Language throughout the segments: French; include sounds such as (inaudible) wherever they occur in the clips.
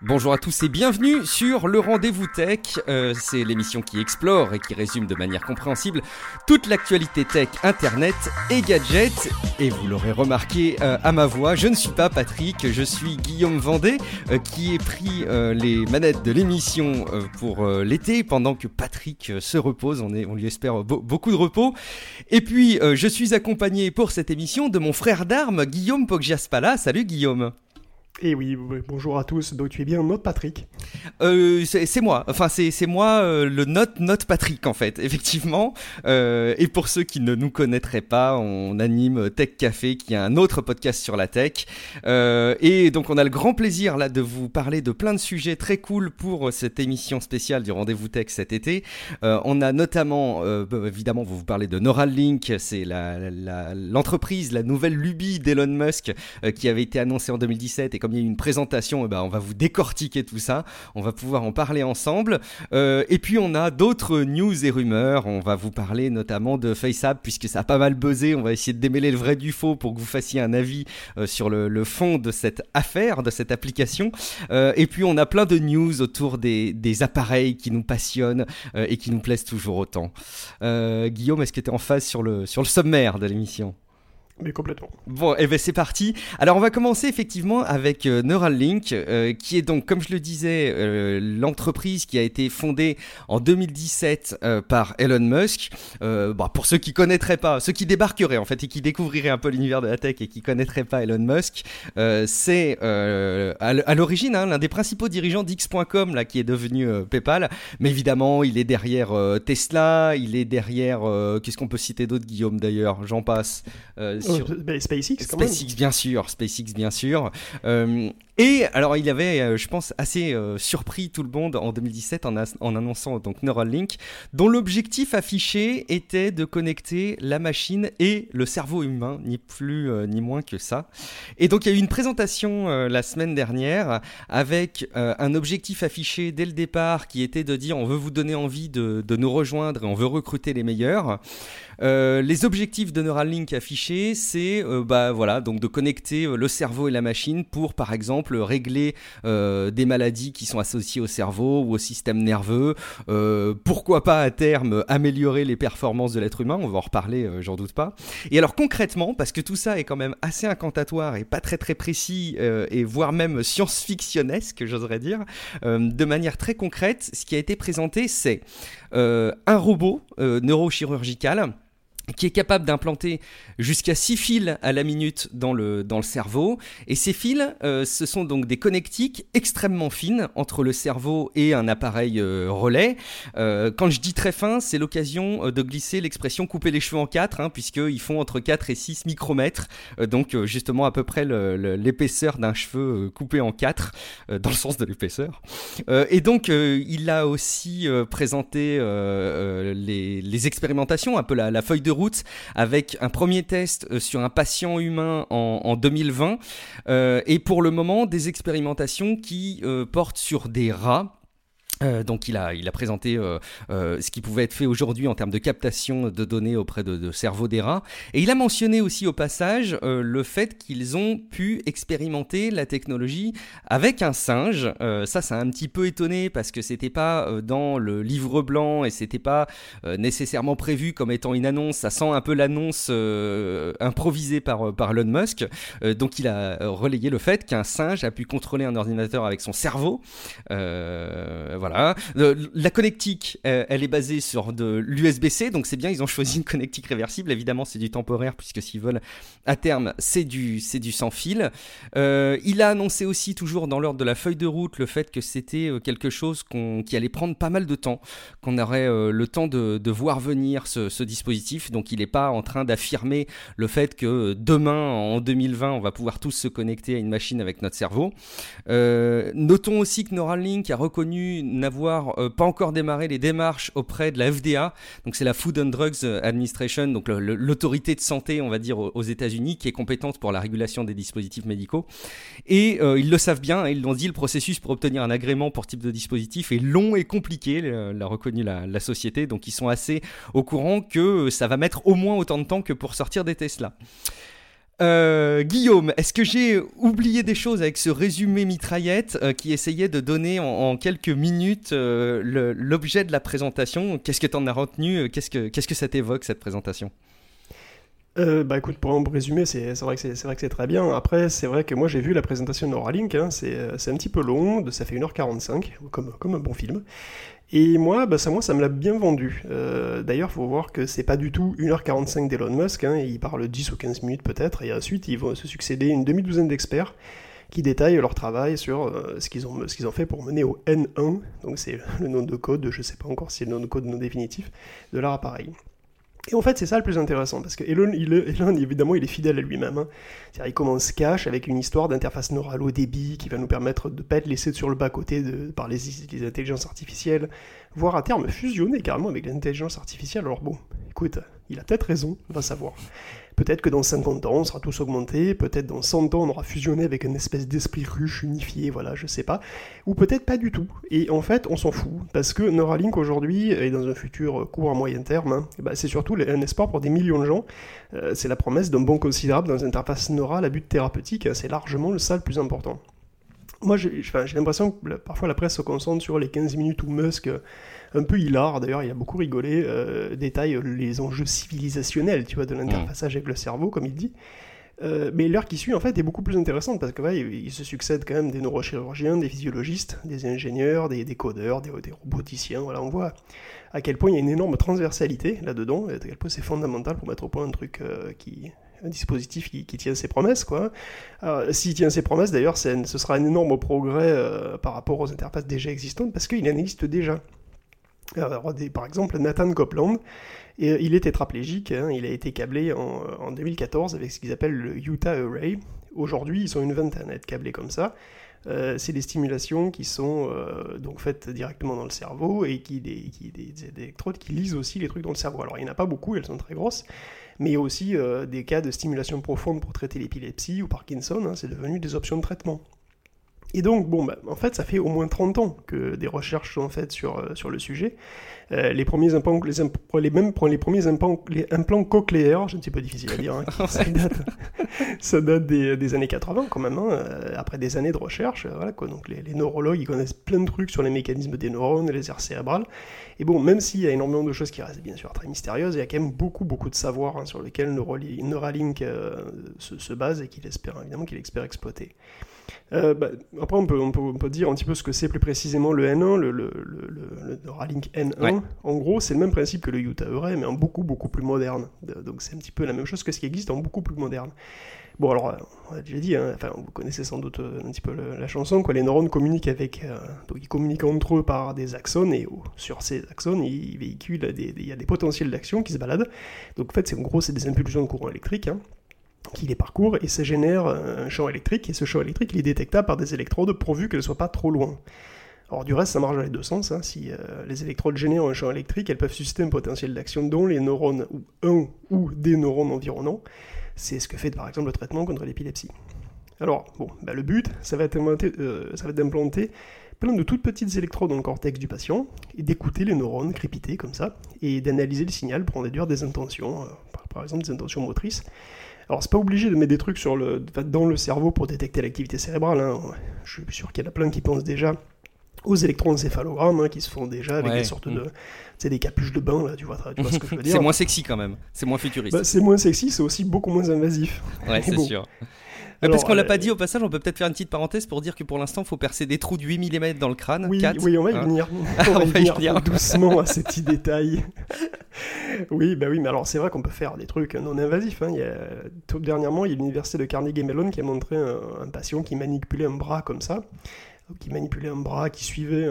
Bonjour à tous et bienvenue sur le Rendez-vous Tech. Euh, c'est l'émission qui explore et qui résume de manière compréhensible toute l'actualité tech, internet et gadgets. Et vous l'aurez remarqué euh, à ma voix, je ne suis pas Patrick, je suis Guillaume Vendée euh, qui ai pris les manettes de l'émission pour l'été pendant que Patrick se repose. On, est, lui espère beau- beaucoup de repos. Et puis je suis accompagné pour cette émission de mon frère d'armes Guillaume Poggiaspala. Salut Guillaume. Et oui, oui, bonjour à tous. Donc tu es bien notre Patrick. Euh, c'est moi, enfin c'est moi euh, le note note Patrick en fait, (laughs) effectivement. Euh, et pour ceux qui ne nous connaîtraient pas, on anime Tech Café, qui est un autre podcast sur la tech. Et donc on a le grand plaisir là de vous parler de plein de sujets très cool pour cette émission spéciale du Rendez-vous Tech cet été. On a notamment, bah, évidemment, va vous parler de Neuralink, c'est la- la- l'entreprise, la, nouvelle lubie d'Elon Musk qui avait été annoncée en 2017 et il y a une présentation, eh ben, on va vous décortiquer tout ça. On va pouvoir en parler ensemble. Euh, et puis on a d'autres news et rumeurs. On va vous parler notamment de FaceApp puisque ça a pas mal buzzé. On va essayer de démêler le vrai du faux pour que vous fassiez un avis euh, sur le, fond de cette affaire, de cette application. Euh, et puis on a plein de news autour des, appareils qui nous passionnent et qui nous plaisent toujours autant. Guillaume, est-ce que tu es en phase sur le sommaire de l'émission? Mais complètement. Bon, et ben c'est parti. Alors on va commencer effectivement avec euh, Neuralink, euh, qui est donc, comme je le disais, euh, l'entreprise qui a été fondée en 2017 euh, par Elon Musk. Bah, pour ceux qui connaîtraient pas, ceux qui débarqueraient en fait et qui découvriraient un peu l'univers de la tech et qui connaîtraient pas Elon Musk, c'est à l'origine hein, l'un des principaux dirigeants d'X.com là qui est devenu PayPal. Mais évidemment, il est derrière Tesla, il est derrière. Qu'est-ce qu'on peut citer d'autre, Guillaume d'ailleurs? J'en passe. Sur- Euh, SpaceX, quand même. SpaceX bien sûr, SpaceX bien sûr. Euh, et alors il avait, euh, je pense, assez euh, surpris tout le monde en 2017 en, annonçant donc Neuralink, dont l'objectif affiché était de connecter la machine et le cerveau humain, ni plus euh, ni moins que ça. Et donc il y a eu une présentation la semaine dernière avec un objectif affiché dès le départ qui était de dire on veut vous donner envie de, de nous rejoindre et on veut recruter les meilleurs. Euh, les objectifs de Neuralink affichés, c'est euh, bah voilà donc de connecter euh, le cerveau et la machine pour par exemple régler euh, des maladies qui sont associées au cerveau ou au système nerveux. Pourquoi pas à terme améliorer les performances de l'être humain? On va en reparler, j'en doute pas. Et alors concrètement, parce que tout ça est quand même assez incantatoire et pas très très précis et voire même science-fictionnesque, j'oserais dire, de manière très concrète, ce qui a été présenté, c'est un robot neurochirurgical qui est capable d'implanter jusqu'à 6 fils à la minute dans le, dans le cerveau. Et ces fils, euh, ce sont donc des connectiques extrêmement fines entre le cerveau et un appareil euh, relais. Euh, quand je dis très fin, c'est l'occasion de glisser l'expression couper les cheveux en 4, hein, puisqu'ils font entre 4 et 6 micromètres. Donc justement à peu près l'épaisseur d'un cheveu coupé en 4, euh, dans le sens de l'épaisseur. Et donc, il a aussi présenté les, les expérimentations, un peu la, la feuille de avec un premier test euh, sur un patient humain en, en 2020, euh, et pour le moment, des expérimentations qui euh, portent sur des rats. Euh, donc il a, il a présenté euh, euh, ce qui pouvait être fait aujourd'hui en termes de captation de données auprès de, cerveaux des rats. Et il a mentionné aussi au passage le fait qu'ils ont pu expérimenter la technologie avec un singe. Ça, ça a un petit peu étonné parce que c'était pas dans le livre blanc et c'était pas nécessairement prévu comme étant une annonce. Ça sent un peu l'annonce improvisée par, par Elon Musk. Donc il a relayé le fait qu'un singe a pu contrôler un ordinateur avec son cerveau. Euh, voilà la connectique, elle est basée sur de l'USB-C, donc c'est bien, ils ont choisi une connectique réversible. Évidemment, c'est du temporaire, puisque s'ils veulent à terme, c'est du, c'est du sans fil. il a annoncé aussi, toujours dans l'ordre de la feuille de route, le fait que c'était quelque chose qui allait prendre pas mal de temps, qu'on aurait le temps de, voir venir ce, ce dispositif. Donc il n'est pas en train d'affirmer le fait que demain, en 2020, on va pouvoir tous se connecter à une machine avec notre cerveau. Euh, notons aussi que Neuralink a reconnu n'avoir euh, pas encore démarré les démarches auprès de la FDA, donc c'est la Food and Drugs Administration, donc l'autorité de santé, on va dire, aux États-Unis, qui est compétente pour la régulation des dispositifs médicaux. Et euh, ils le savent bien, ils l'ont dit, le processus pour obtenir un agrément pour type de dispositif est long et compliqué, l'a reconnu la, la société, donc ils sont assez au courant que ça va mettre au moins autant de temps que pour sortir des Tesla. Euh, Guillaume, est-ce que j'ai oublié des choses avec ce résumé mitraillette euh, qui essayait de donner en, quelques minutes euh, l'objet de la présentation? Qu'est-ce que tu en as retenu? Qu'est-ce que ça t'évoque cette présentation? Bah écoute, pour en résumer, c'est vrai que c'est très bien. Après, c'est vrai que moi j'ai vu la présentation de Neuralink, hein, c'est un petit peu long, ça fait 1h45, comme, comme un bon film. Et moi, bah ça, moi, ça me l'a bien vendu. Euh, D'ailleurs, faut voir que c'est pas du tout 1h45 d'Elon Musk, hein, il parle 10 ou 15 minutes peut-être, et ensuite ils vont se succéder une demi-douzaine d'experts qui détaillent leur travail sur euh, ce qu'ils ont, fait pour mener au N1, donc c'est le nom de code, je sais pas encore si c'est le nom de code non définitif, de leur appareil. Et en fait, c'est ça le plus intéressant, parce que Elon, Elon évidemment, il est fidèle à lui-même. Hein. C'est-à-dire, il commence cash avec une histoire d'interface neurale au débit qui va nous permettre de ne pas être laissé sur le bas-côté par les, intelligences artificielles, voire à terme fusionner carrément avec l'intelligence artificielle. Alors bon, écoute, il a peut-être raison, on va savoir. Peut-être que dans 50 ans, on sera tous augmentés, peut-être dans 100 ans, on aura fusionné avec une espèce d'esprit ruche unifié, voilà, je sais pas. Ou peut-être pas du tout. Et en fait, on s'en fout, parce que Neuralink aujourd'hui, et dans un futur court à moyen terme, hein, bah, c'est surtout un espoir pour des millions de gens. Euh, c'est la promesse d'un bon considérable dans une interface neurale à but thérapeutique, hein, c'est largement le ça le plus important. Moi, j'ai l'impression que parfois la presse se concentre sur les 15 minutes où Musk un peu hilar, d'ailleurs il a beaucoup rigolé, euh, détaille les enjeux civilisationnels, tu vois, de l'interfaçage avec le cerveau, comme il dit. Euh, mais l'heure qui suit, en fait, est beaucoup plus intéressante parce que il, se succède quand même des neurochirurgiens, des physiologistes, des ingénieurs, des, codeurs, des, roboticiens. Voilà, on voit à quel point il y a une énorme transversalité là-dedans, et à quel point c'est fondamental pour mettre au point un truc euh, qui, un dispositif qui, tient ses promesses, quoi. S'il tient ses promesses, d'ailleurs, ce sera un énorme progrès par rapport aux interfaces déjà existantes parce qu'il en existe déjà par exemple, Nathan Copeland, il est tétraplégique, hein, il a été câblé en, 2014 avec ce qu'ils appellent le Utah Array. Aujourd'hui, ils sont une vingtaine à être câblés comme ça. Euh, c'est des stimulations qui sont euh, donc faites directement dans le cerveau et qui des, des, électrodes qui lisent aussi les trucs dans le cerveau. Alors il n'y en a pas beaucoup, elles sont très grosses, mais il y a aussi euh, des cas de stimulation profonde pour traiter l'épilepsie ou Parkinson, hein, c'est devenu des options de traitement. Et donc, bon, bah, en fait, ça fait au moins 30 ans que des recherches sont faites sur, euh, sur le sujet. Euh, les premiers implants, les, les, mêmes, les premiers implants, les implants cochléaires, je ne sais pas difficile à dire, hein, (laughs) ça date, ça date des, des, années 80 quand même, hein, euh, après des années de recherche. voilà, quoi, donc les, les, neurologues, ils connaissent plein de trucs sur les mécanismes des neurones, les aires cérébrales. Et bon, même s'il y a énormément de choses qui restent bien sûr très mystérieuses, il y a quand même beaucoup, beaucoup de savoir hein, sur lesquels Neuralink se, se, base et qu'il espère, évidemment, qu'il espère exploiter. Euh, bah, après, on peut, on, peut, dire un petit peu ce que c'est plus précisément le N1, le, le, le, Neuralink N1. En gros, c'est le même principe que le Utah Array, mais en beaucoup, beaucoup plus moderne. Donc c'est un petit peu la même chose que ce qui existe en beaucoup plus moderne. Bon, alors, on a déjà dit, hein, enfin, vous connaissez sans doute euh, un petit peu la chanson, quoi. Les neurones communiquent avec, euh, donc ils communiquent entre eux par des axones, et sur ces axones, ils véhiculent des, il y a des potentiels d'action qui se baladent. Donc, en fait, c'est en gros, c'est des impulsions de courant électrique. Hein qui les parcourt et ça génère un champ électrique et ce champ électrique il est détectable par des électrodes pourvu qu'elles ne soient pas trop loin. Alors du reste ça marche dans les deux sens, hein. si euh, les électrodes génèrent un champ électrique elles peuvent susciter un potentiel d'action dont les neurones ou un ou des neurones environnants, c'est ce que fait par exemple le traitement contre l'épilepsie. Alors bon, bah, le but ça va être euh, d'implanter plein de toutes petites électrodes dans le cortex du patient et d'écouter les neurones crépiter comme ça et d'analyser le signal pour en déduire des intentions, euh, par exemple des intentions motrices. Alors c'est pas obligé de mettre des trucs sur le, dans le cerveau pour détecter l'activité cérébrale. Hein. Je suis sûr qu'il y en a plein qui pensent déjà aux électroencéphalogrammes hein, qui se font déjà avec Ouais. des sortes Mm. de c'est des capuches de bain là tu vois, tu vois ce que je veux (laughs) dire C'est moins sexy quand même. C'est moins futuriste. Bah, c'est moins sexy c'est aussi beaucoup moins invasif ouais, (laughs) c'est bon. sûr. Alors, parce qu'on l'a euh, pas dit au passage, on peut peut-être faire une petite parenthèse pour dire que pour l'instant, il faut percer des trous de 8 mm dans le crâne. Oui, oui, on va y hein. venir. (laughs) On va y venir venir. (laughs) doucement à ces petits détails. (laughs) oui, bah oui, mais alors c'est vrai qu'on peut faire des trucs non invasifs. hein. Il y a, tout dernièrement, il y a l'université de Carnegie Mellon qui a montré un, un patient qui manipulait un bras comme ça, qui manipulait un bras, qui suivait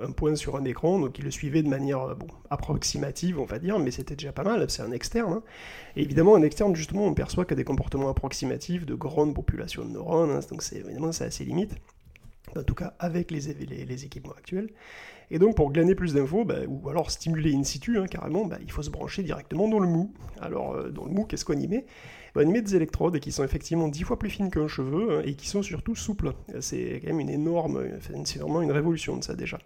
un, point sur un écran, donc il le suivait de manière euh, bon, approximative, on va dire, mais c'était déjà pas mal. C'est un externe. hein. Et évidemment, un externe, justement, on perçoit que des comportements approximatifs de grandes populations de neurones, hein, donc évidemment c'est assez limite en tout cas avec les, équipements actuels. Et donc pour glaner plus d'infos, bah, ou alors stimuler in situ, hein, carrément, bah, il faut se brancher directement dans le mou. Alors euh, dans le mou, qu'est-ce qu'on y met? On y met des électrodes qui sont effectivement dix fois plus fines qu'un cheveu hein, et qui sont surtout souples. C'est quand même une énorme, c'est vraiment une révolution de ça déjà.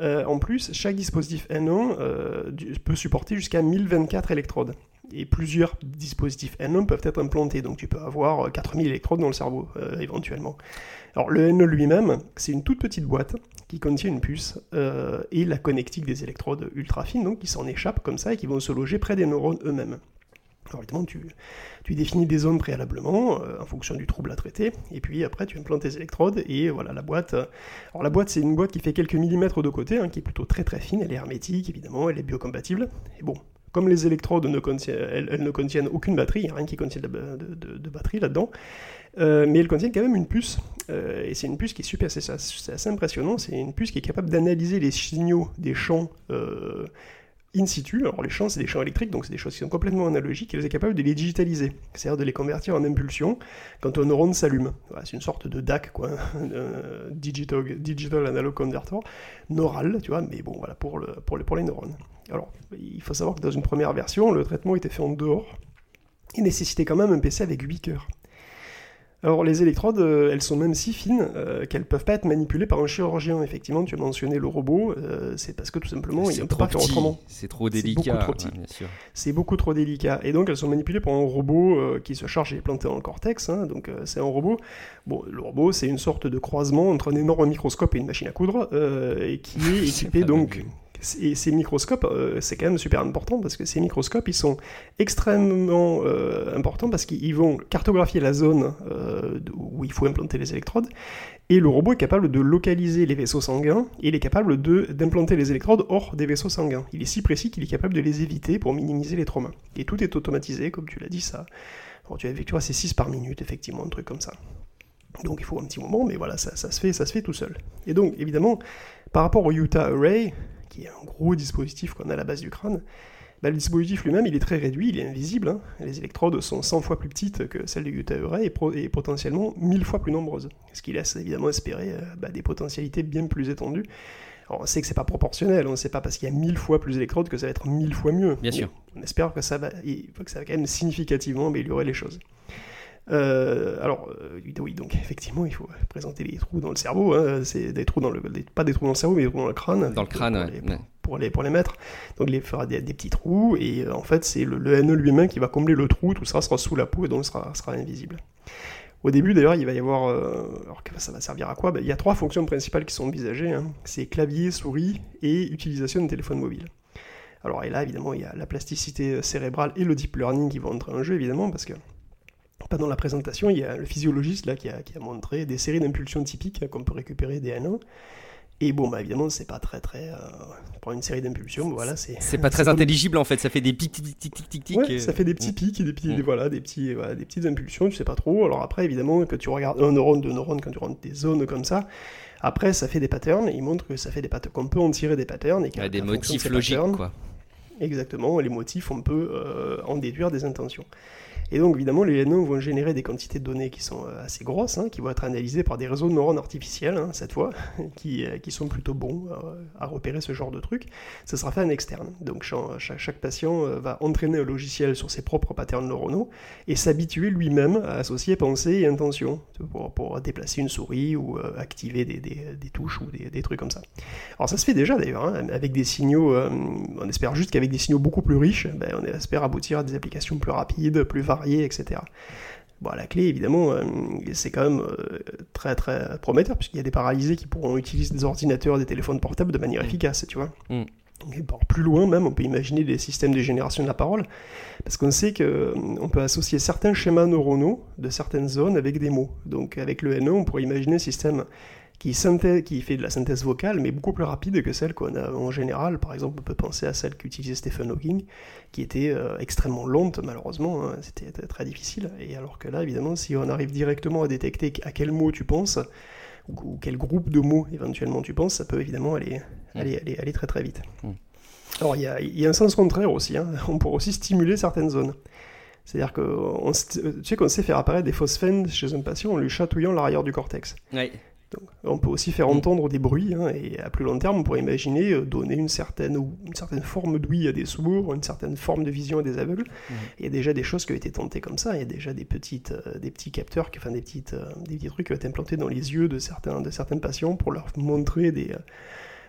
Euh, en plus, chaque dispositif N1 euh, peut supporter jusqu'à 1024 électrodes. Et plusieurs dispositifs N1 peuvent être implantés, donc tu peux avoir euh, 4000 électrodes dans le cerveau, euh, éventuellement. Alors le N1 lui-même, c'est une toute petite boîte qui contient une puce euh, et la connectique des électrodes ultra fines, donc qui s'en échappent comme ça et qui vont se loger près des neurones eux-mêmes. Alors évidemment, tu, tu définis des zones préalablement euh, en fonction du trouble à traiter, et puis après tu implantes tes électrodes et voilà la boîte. euh, Alors la boîte, c'est une boîte qui fait quelques millimètres de côté, hein, qui est plutôt très très fine, elle est hermétique évidemment, elle est biocompatible. Et bon, comme les électrodes ne contiennent, elles, elles ne contiennent aucune batterie, a rien qui contient de, batterie là-dedans, euh, mais elles contiennent quand même une puce, et c'est une puce qui est super, c'est assez impressionnant, c'est une puce qui est capable d'analyser les signaux des champs in situ, alors les champs c'est des champs électriques, donc c'est des choses qui sont complètement analogiques, et elle est capable de les digitaliser, c'est-à-dire de les convertir en impulsions quand un neurone s'allume. C'est une sorte de DAC, quoi, (laughs) un digital, digital Analog Converter, neural, tu vois, mais bon, voilà, pour, le, pour, les, pour les neurones. Alors, il faut savoir que dans une première version, le traitement était fait en dehors, et nécessitait quand même un PC avec 8 cœurs. Alors les électrodes, euh, elles sont même si fines euh, qu'elles peuvent pas être manipulées par un chirurgien. Effectivement, tu as mentionné le robot, euh, c'est parce que tout simplement, il ne C'est peut pas faire autrement. c'est trop C'est délicat. beaucoup trop petit. ouais, bien sûr. C'est beaucoup trop délicat. Et donc elles sont manipulées par un robot euh, qui se charge et est planté dans le cortex. hein. Donc c'est un robot. Bon, le robot, c'est une sorte de croisement entre un énorme microscope et une machine à coudre, et qui est (laughs) C'est équipé donc. Et ces microscopes, euh, c'est quand même super important parce que ces microscopes, ils sont extrêmement euh, importants parce qu'ils vont cartographier la zone euh, où il faut implanter les électrodes. Et le robot est capable de localiser les vaisseaux sanguins et il est capable d'implanter les électrodes hors des vaisseaux sanguins. Il est si précis qu'il est capable de les éviter pour minimiser les traumas. Et tout est automatisé, comme tu l'as dit, ça. Tu, as, vois, c'est 6 par minute, effectivement, un truc comme ça. Donc il faut un petit moment, mais voilà, ça se fait, ça se fait tout seul. Et donc, évidemment, par rapport au Utah Array, qui est un gros dispositif qu'on a à la base du crâne, bah, le dispositif lui-même, il est très réduit, il est invisible. hein. Les électrodes sont 100 fois plus petites que celles du Utah Array et, et potentiellement 1000 fois plus nombreuses. Ce qui laisse évidemment espérer euh, bah, des potentialités bien plus étendues. Alors, on sait que c'est pas proportionnel, on ne sait pas parce qu'il y a 1000 fois plus d'électrodes que ça va être 1000 fois mieux. Bien sûr. On espère que ça va, que ça va quand même significativement améliorer les choses. Euh, alors, euh, oui, donc effectivement, il faut présenter les trous dans le cerveau. hein, c'est des trous dans le, des- pas des trous dans le cerveau, mais des trous dans le crâne. Dans le crâne, pour ouais, les, ouais. pour les, pour les mettre. Donc, il fera des, des petits trous, et euh, en fait, c'est le, le NE lui-même qui va combler le trou. Tout ça sera sous la peau et donc sera, sera invisible. Au début, d'ailleurs, il va y avoir. euh, alors, ça va servir à quoi? Ben, Il y a trois fonctions principales qui sont envisagées hein. c'est clavier, souris et utilisation de téléphone mobile. Alors, et là, évidemment, il y a la plasticité cérébrale et le deep learning qui vont entrer en jeu, évidemment, parce que pendant la présentation, il y a le physiologiste là, qui, a, qui a montré des séries d'impulsions typiques hein, qu'on peut récupérer des N1. Et bon, bah, évidemment, c'est pas très très. Euh, pour une série d'impulsions, voilà, c'est. C'est pas très comme- intelligible en fait, ça fait des pics tic tic tic tic tic. Ouais, et- ça fait des petits pics, et des petits, Mm. des- voilà, des petits, voilà, des petites impulsions, tu sais pas trop. Alors après, évidemment, que tu regardes un neurone, deux neurones, quand tu rentres des zones comme ça, après, ça fait des patterns. Et il montre que ça fait des patterns, qu'on peut en tirer des patterns et Ouais, des de motifs logiques patterns, quoi. Exactement, les motifs, on peut euh, en déduire des intentions. Et donc, évidemment, les NO vont générer des quantités de données qui sont euh, assez grosses, hein, qui vont être analysées par des réseaux de neurones artificiels, hein, cette fois, (laughs) qui, euh, qui sont plutôt bons euh, à repérer ce genre de truc. Ça sera fait en externe. Donc, cha- chaque, patient va entraîner un logiciel sur ses propres patterns neuronaux et s'habituer lui-même à associer pensée et intention pour, déplacer une souris ou activer des, touches ou des, trucs comme ça. Alors ça se fait déjà d'ailleurs, hein, avec des signaux, on espère juste qu'avec des signaux beaucoup plus riches, ben, on espère aboutir à des applications plus rapides, plus variées, etc. Bon, à la clé, évidemment, euh, c'est quand même euh, très très prometteur, puisqu'il y a des paralysés qui pourront utiliser des ordinateurs, des téléphones portables de manière efficace, tu vois. Mm. Et bon, plus loin même, on peut imaginer des systèmes de génération de la parole, parce qu'on sait qu'on peut associer certains schémas neuronaux de certaines zones avec des mots. Donc avec le NO, on pourrait imaginer un système qui, qui fait de la synthèse vocale, mais beaucoup plus rapide que celle qu'on a en général. Par exemple, on peut penser à celle qu'utilisait Stephen Hawking, qui était euh, extrêmement lente, malheureusement. Hein. C'était très difficile. Et alors que là, évidemment, si on arrive directement à détecter à quel mot tu penses, ou, quel groupe de mots éventuellement tu penses, ça peut évidemment aller, mm. aller, aller, aller très très vite. Mm. Alors, il y a, y a, un sens contraire aussi. Hein. (laughs) On pourrait aussi stimuler certaines zones. C'est-à-dire que tu sais qu'on sait faire apparaître des phosphènes chez un patient en lui chatouillant l'arrière du cortex. Oui on peut aussi faire entendre des bruits, hein, et à plus long terme, on pourrait imaginer euh, donner une certaine, une certaine forme d'ouïe à des sourds, une certaine forme de vision à des aveugles. Il y a déjà des choses qui ont été tentées comme ça, il y a déjà des, petites, euh, des petits capteurs, enfin des, petites, euh, des petits trucs qui ont été implantés dans les yeux de certains, de certains patients pour leur montrer des...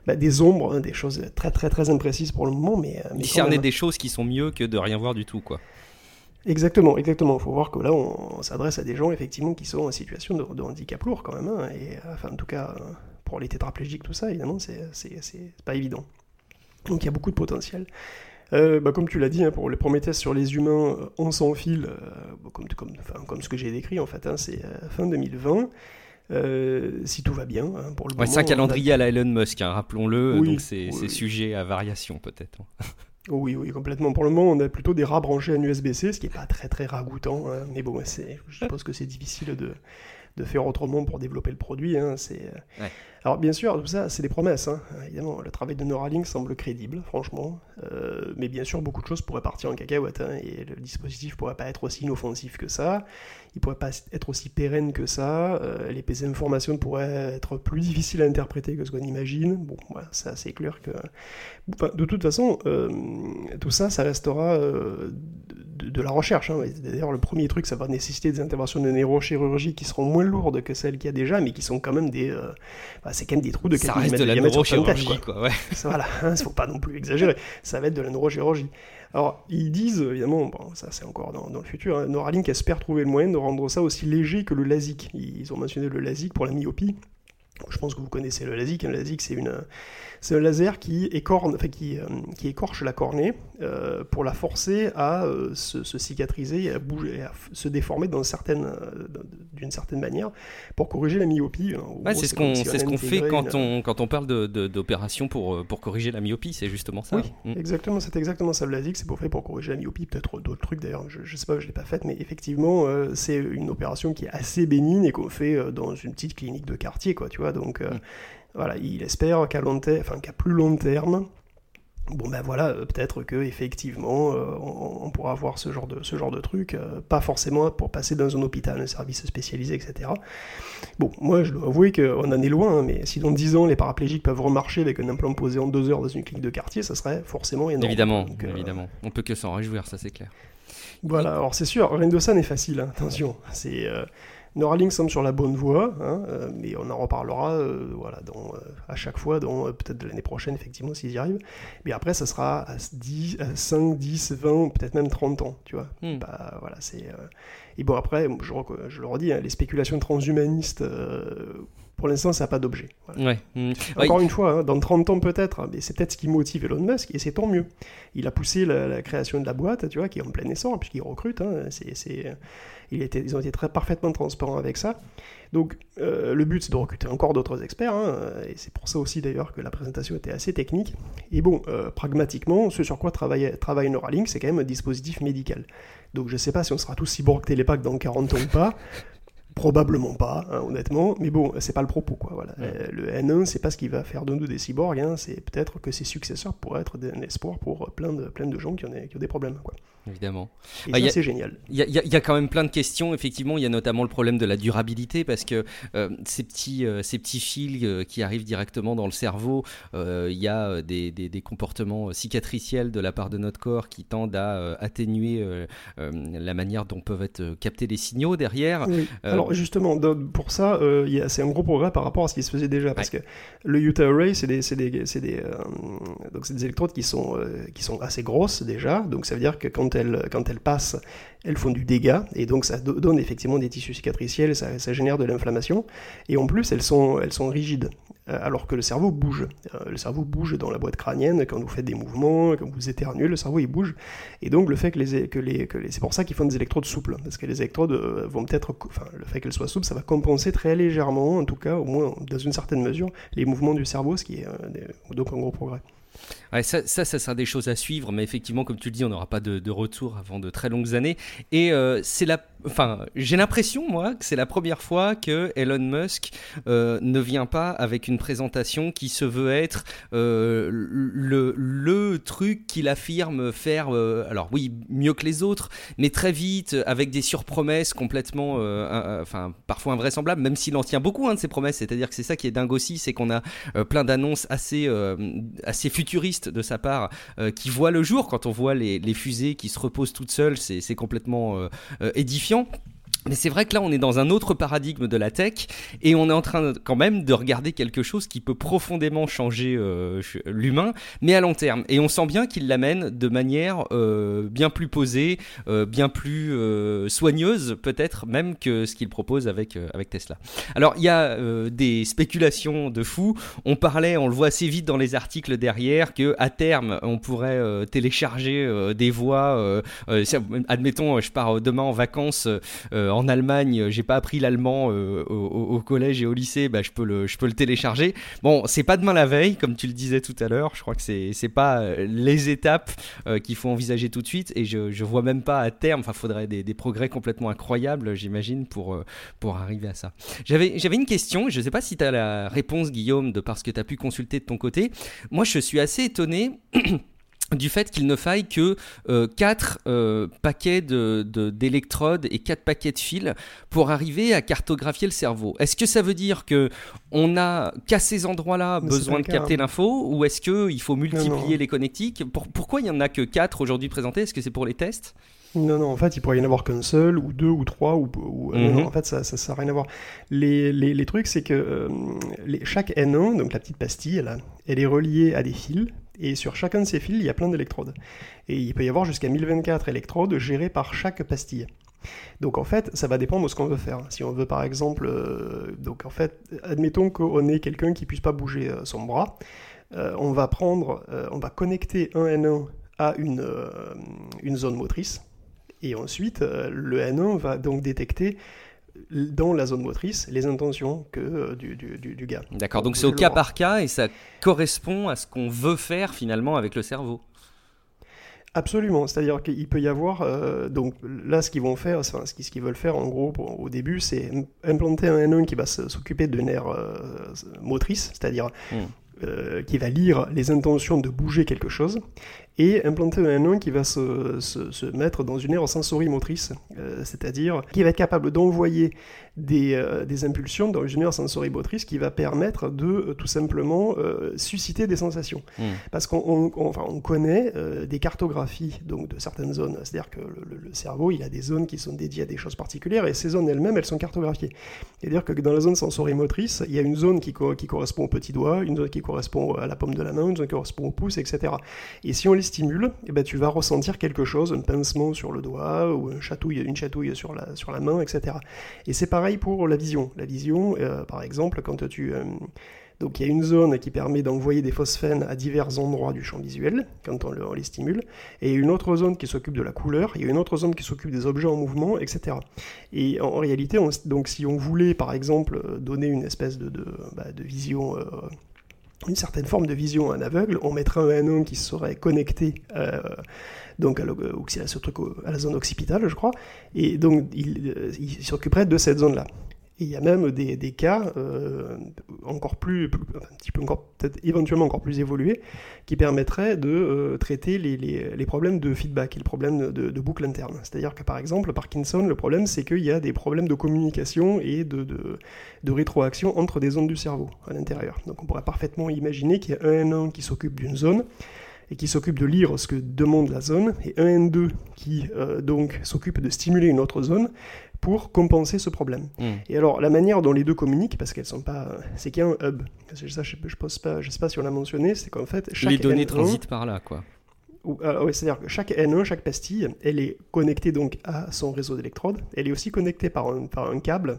Bah, des ombres, hein, des choses très très très imprécises pour le moment, mais, mais discerner des choses qui sont mieux que de rien voir du tout, quoi. Exactement, exactement. Il faut voir que là, on, s'adresse à des gens effectivement qui sont en situation de, handicap lourd quand même. Hein, et enfin, en tout cas, pour les tétraplégiques, tout ça, évidemment, c'est pas évident. Donc il y a beaucoup de potentiel. Euh, bah, comme tu l'as dit, hein, pour les premiers tests sur les humains, euh, on sans fil, euh, comme, comme, comme, ce que j'ai décrit en fait, hein, c'est fin 2020. si tout va bien, pour le C'est un calendrier à la Elon Musk, rappelons-le, donc c'est sujet à variation peut-être. Oui, oui, complètement. Pour le moment, on a plutôt des rats branchés à USB-C, ce qui n'est pas très très ragoûtant. Hein. Mais bon, je suppose que c'est difficile de, de faire autrement pour développer le produit. Hein, c'est... Euh, alors bien sûr, tout ça, c'est des promesses. Hein. Évidemment, le travail de Neuralink semble crédible, franchement. Euh, mais bien sûr, beaucoup de choses pourraient partir en cacahuète. Hein, et le dispositif pourrait pas être aussi inoffensif que ça. Il pourrait pas être aussi pérenne que ça. Euh, les informations pourraient être plus difficiles à interpréter que ce qu'on imagine. Bon, voilà, c'est assez clair que... de toute façon, tout ça, ça restera de, la recherche. Hein. D'ailleurs, le premier truc, ça va nécessiter des interventions de neurochirurgie qui seront moins lourdes que celles qu'il y a déjà, mais qui sont quand même des. Euh, bah, c'est quand même des trous de quelques Ça reste de la neurochirurgie, quoi. ouais. voilà, il hein, ne faut pas non plus exagérer. Ça va être de la neurochirurgie. Alors, ils disent, évidemment, bon, ça c'est encore dans, le futur, hein, Neuralink espère trouver le moyen de rendre ça aussi léger que le LASIK. Ils ont mentionné le LASIK pour la myopie. Je pense que vous connaissez le LASIK. Le LASIK, c'est une, c'est un laser qui, écorne, enfin, qui, euh, qui écorche la cornée euh, pour la forcer à euh, se, cicatriser, à bouger, à se déformer d'une certaine, certaine manière pour corriger la myopie. c'est ce qu'on ce fait quand, on, quand on parle d'opération pour, pour corriger la myopie, c'est justement ça. Oui, mm. exactement, c'est exactement ça le LASIK, c'est pour fait pour corriger la myopie, peut-être d'autres trucs d'ailleurs, je, ne sais pas, je l'ai pas faite, mais effectivement, c'est une opération qui est assez bénigne et qu'on fait dans une petite clinique de quartier, quoi, tu vois, donc... Mm. Voilà, il espère qu'à long terme, enfin qu'à plus long terme, bon ben voilà, euh, peut-être que effectivement, euh, on, pourra avoir ce genre de ce genre de truc, euh, pas forcément pour passer dans un hôpital, un service spécialisé, etc. Bon, moi je dois avouer qu'on en est loin, hein, mais si dans 10 ans les paraplégiques peuvent remarcher avec un implant posé en 2 heures dans une clinique de quartier, ça serait forcément énorme. Évidemment, évidemment. On peut que s'en réjouir, ça c'est clair. Voilà, alors c'est sûr, rien de ça n'est facile, hein, attention. C'est Neuralink semble sur la bonne voie, hein, euh, mais on en reparlera euh, voilà, dans, euh, à chaque fois, peut-être l'année prochaine, effectivement, s'ils y arrivent. Mais après, ça sera à, 10, 5, 10, 20, peut-être même 30 ans, tu vois. Hmm. Bah, voilà, c'est... Et bon, après, je, je le redis, hein, les spéculations transhumanistes pour l'instant, ça n'a pas d'objet. Hmm. Encore une fois, hein, dans 30 ans peut-être, mais c'est peut-être ce qui motive Elon Musk, et c'est tant mieux. Il a poussé la, création de la boîte, tu vois, qui est en plein essor, puisqu'il recrute. c'est, ils ont été très parfaitement transparents avec ça. Donc euh, le but c'est de recruter encore d'autres experts, hein, et c'est pour ça aussi d'ailleurs que la présentation était assez technique. Et bon, euh, pragmatiquement, ce sur quoi travaille, travaille Neuralink, c'est quand même un dispositif médical. Donc je ne sais pas si on sera tous cyborg télépac dans 40 ans ou pas, Probablement pas, hein, honnêtement, mais bon, c'est pas le propos, quoi. Voilà. Euh, le N1, c'est pas ce qui va faire de nous des cyborgs, hein, c'est peut-être que ses successeurs pourraient être un espoir pour plein de, plein de gens qui ont, qui ont des problèmes, quoi évidemment. Bah, c'est génial. Il y, y, a quand même plein de questions, effectivement. Il y a notamment le problème de la durabilité parce que euh, ces, petits, euh, ces petits fils euh, qui arrivent directement dans le cerveau, il y a des, des, des, comportements cicatriciels de la part de notre corps qui tendent à atténuer la manière dont peuvent être captés les signaux derrière. Alors, Alors justement, pour ça, euh, c'est un gros progrès par rapport à ce qui se faisait déjà, parce que le Utah Array, c'est des, des, des, euh, donc des électrodes qui sont, euh, qui sont assez grosses déjà, donc ça veut dire que quand elles, quand elles passent, elles font du dégât, et donc ça donne effectivement des tissus cicatriciels, ça, ça génère de l'inflammation, et en plus elles sont, elles sont rigides, alors que le cerveau bouge. Le cerveau bouge dans la boîte crânienne quand vous faites des mouvements, quand vous éternuez, le cerveau il bouge, et donc le fait que les, que les, que les c'est pour ça qu'ils font des électrodes souples, parce que les électrodes vont peut-être, enfin le fait qu'elles soient souples, ça va compenser très légèrement, en tout cas au moins dans une certaine mesure, les mouvements du cerveau, ce qui est donc un gros progrès ça, ça, ça, sera des choses à suivre, mais effectivement, comme tu le dis, on n'aura pas de, retour avant de très longues années. Et euh, c'est la, enfin, j'ai l'impression, moi, que c'est la première fois que Elon Musk euh, ne vient pas avec une présentation qui se veut être euh, le, truc qu'il affirme faire, alors oui, mieux que les autres, mais très vite, avec des surpromesses complètement, enfin, parfois invraisemblables, même s'il en tient beaucoup hein, de ses promesses. C'est-à-dire que c'est ça qui est dingue aussi, c'est qu'on a plein d'annonces assez, futuristes de sa part euh, qui voit le jour quand on voit les, fusées qui se reposent toutes seules, c'est complètement euh, euh, édifiant. Mais c'est vrai que là, on est dans un autre paradigme de la tech et on est en train quand même de regarder quelque chose qui peut profondément changer euh, l'humain, mais à long terme. Et on sent bien qu'il l'amène de manière euh, bien plus posée, euh, bien plus soigneuse, peut-être même que ce qu'il propose avec, avec Tesla. Alors, il y a des spéculations de fou. On parlait, on le voit assez vite dans les articles derrière, que à terme, on pourrait télécharger des voix. admettons, je pars demain en vacances en Allemagne, euh, j'ai pas appris l'allemand euh, au, collège et au lycée, bah, je, peux le, je peux le télécharger. Bon, c'est pas demain la veille, comme tu le disais tout à l'heure. Je crois que c'est, c'est pas euh, les étapes qu'il faut envisager tout de suite. Et je, je vois même pas à terme, enfin, faudrait des, des progrès complètement incroyables, j'imagine, pour, pour arriver à ça. J'avais, j'avais une question, je sais pas si tu as la réponse, Guillaume, de parce que tu as pu consulter de ton côté. Moi, je suis assez étonné. Du fait qu'il ne faille que 4 euh, euh, paquets d'électrodes de, et 4 paquets de fils pour arriver à cartographier le cerveau. Est-ce que ça veut dire que on a qu'à ces endroits-là besoin de capter l'info ou est-ce qu'il faut multiplier les connectiques? Pourquoi il n'y en a que 4 aujourd'hui présentés? Est-ce que c'est pour les tests? Non, non, en fait, il pourrait y en avoir qu'un seul, ou deux, ou trois, ou... Euh, mhm. en fait, ça n'a rien à voir. Les, les, trucs, c'est que chaque N1, donc la petite pastille, là, elle est reliée à des fils, et sur chacun de ces fils, il y a plein d'électrodes. Et il peut y avoir jusqu'à 1024 électrodes gérées par chaque pastille. Donc en fait, ça va dépendre de ce qu'on veut faire. Si on veut par exemple, euh, donc en fait, admettons qu'on ait quelqu'un qui puisse pas bouger euh, son bras, euh, on va prendre, on va connecter un N1 à une, une zone motrice, et ensuite le N1 va donc détecter dans la zone motrice les intentions que, euh, du, du, du, gars. D'accord, donc c'est au cas par cas et ça correspond à ce qu'on veut faire finalement avec le cerveau. Absolument, c'est-à-dire qu'il peut y avoir, euh, donc là ce qu'ils vont faire, enfin, ce qu'ils veulent faire en gros au début, c'est implanter un N1 qui va s'occuper de nerfs euh, motrices, c'est-à-dire hmm. qui va lire les intentions de bouger quelque chose, et implanter un N1 qui va se, se, se mettre dans une aire sensorimotrice, euh, c'est-à-dire qui va être capable d'envoyer des, euh, des, impulsions dans une aire sensorimotrice qui va permettre de euh, tout simplement susciter des sensations. Hmm. Parce qu'on enfin, on connaît des cartographies donc, de certaines zones, c'est-à-dire que le, cerveau il a des zones qui sont dédiées à des choses particulières et ces zones elles-mêmes elles sont cartographiées. C'est-à-dire que dans la zone sensorimotrice, il y a une zone qui, qui correspond au petit doigt, une zone qui correspond à la paume de la main, une zone qui correspond au pouce, etc. Et si on les stimule, et eh ben, tu vas ressentir quelque chose, un pincement sur le doigt ou un chatouille, une chatouille sur la, sur la main, etc. Et c'est pareil pour la vision. La vision, euh, par exemple, quand tu... Euh, donc il y a une zone qui permet d'envoyer des phosphènes à divers endroits du champ visuel quand on, les stimule, et une autre zone qui s'occupe de la couleur, il y a une autre zone qui s'occupe des objets en mouvement, etc. Et en, réalité, donc si on voulait par exemple donner une espèce de, de, bah, vision euh, une certaine forme de vision à un aveugle, on mettrait un N1 qui serait connecté euh, donc à, à, la zone occipitale, je crois, et donc il, euh, il s'occuperait de cette zone-là. Et il y a même des, cas euh, encore plus, un petit peu encore, peut-être éventuellement encore plus évolués, qui permettraient de euh, traiter les, problèmes de feedback et les problèmes de, boucle interne. C'est-à-dire que par exemple, Parkinson, le problème c'est qu'il y a des problèmes de communication et de, rétroaction entre des zones du cerveau à l'intérieur. Donc on pourrait parfaitement imaginer qu'il y a un N1 qui s'occupe d'une zone, et qui s'occupe de lire ce que demande la zone, et un N2 qui euh, donc s'occupe de stimuler une autre zone, pour compenser ce problème. Hmm. Et alors, la manière dont les deux communiquent, parce qu'elles sont pas. C'est qu'il y a un hub. Ça, je, pas, je sais pas si on l'a mentionné, c'est qu'en fait. Chaque les données N1, transitent par là, quoi. ou- ah, oui, c'est-à-dire que chaque N1, chaque pastille, elle est connectée donc à son réseau d'électrodes. Elle est aussi connectée par un, par un câble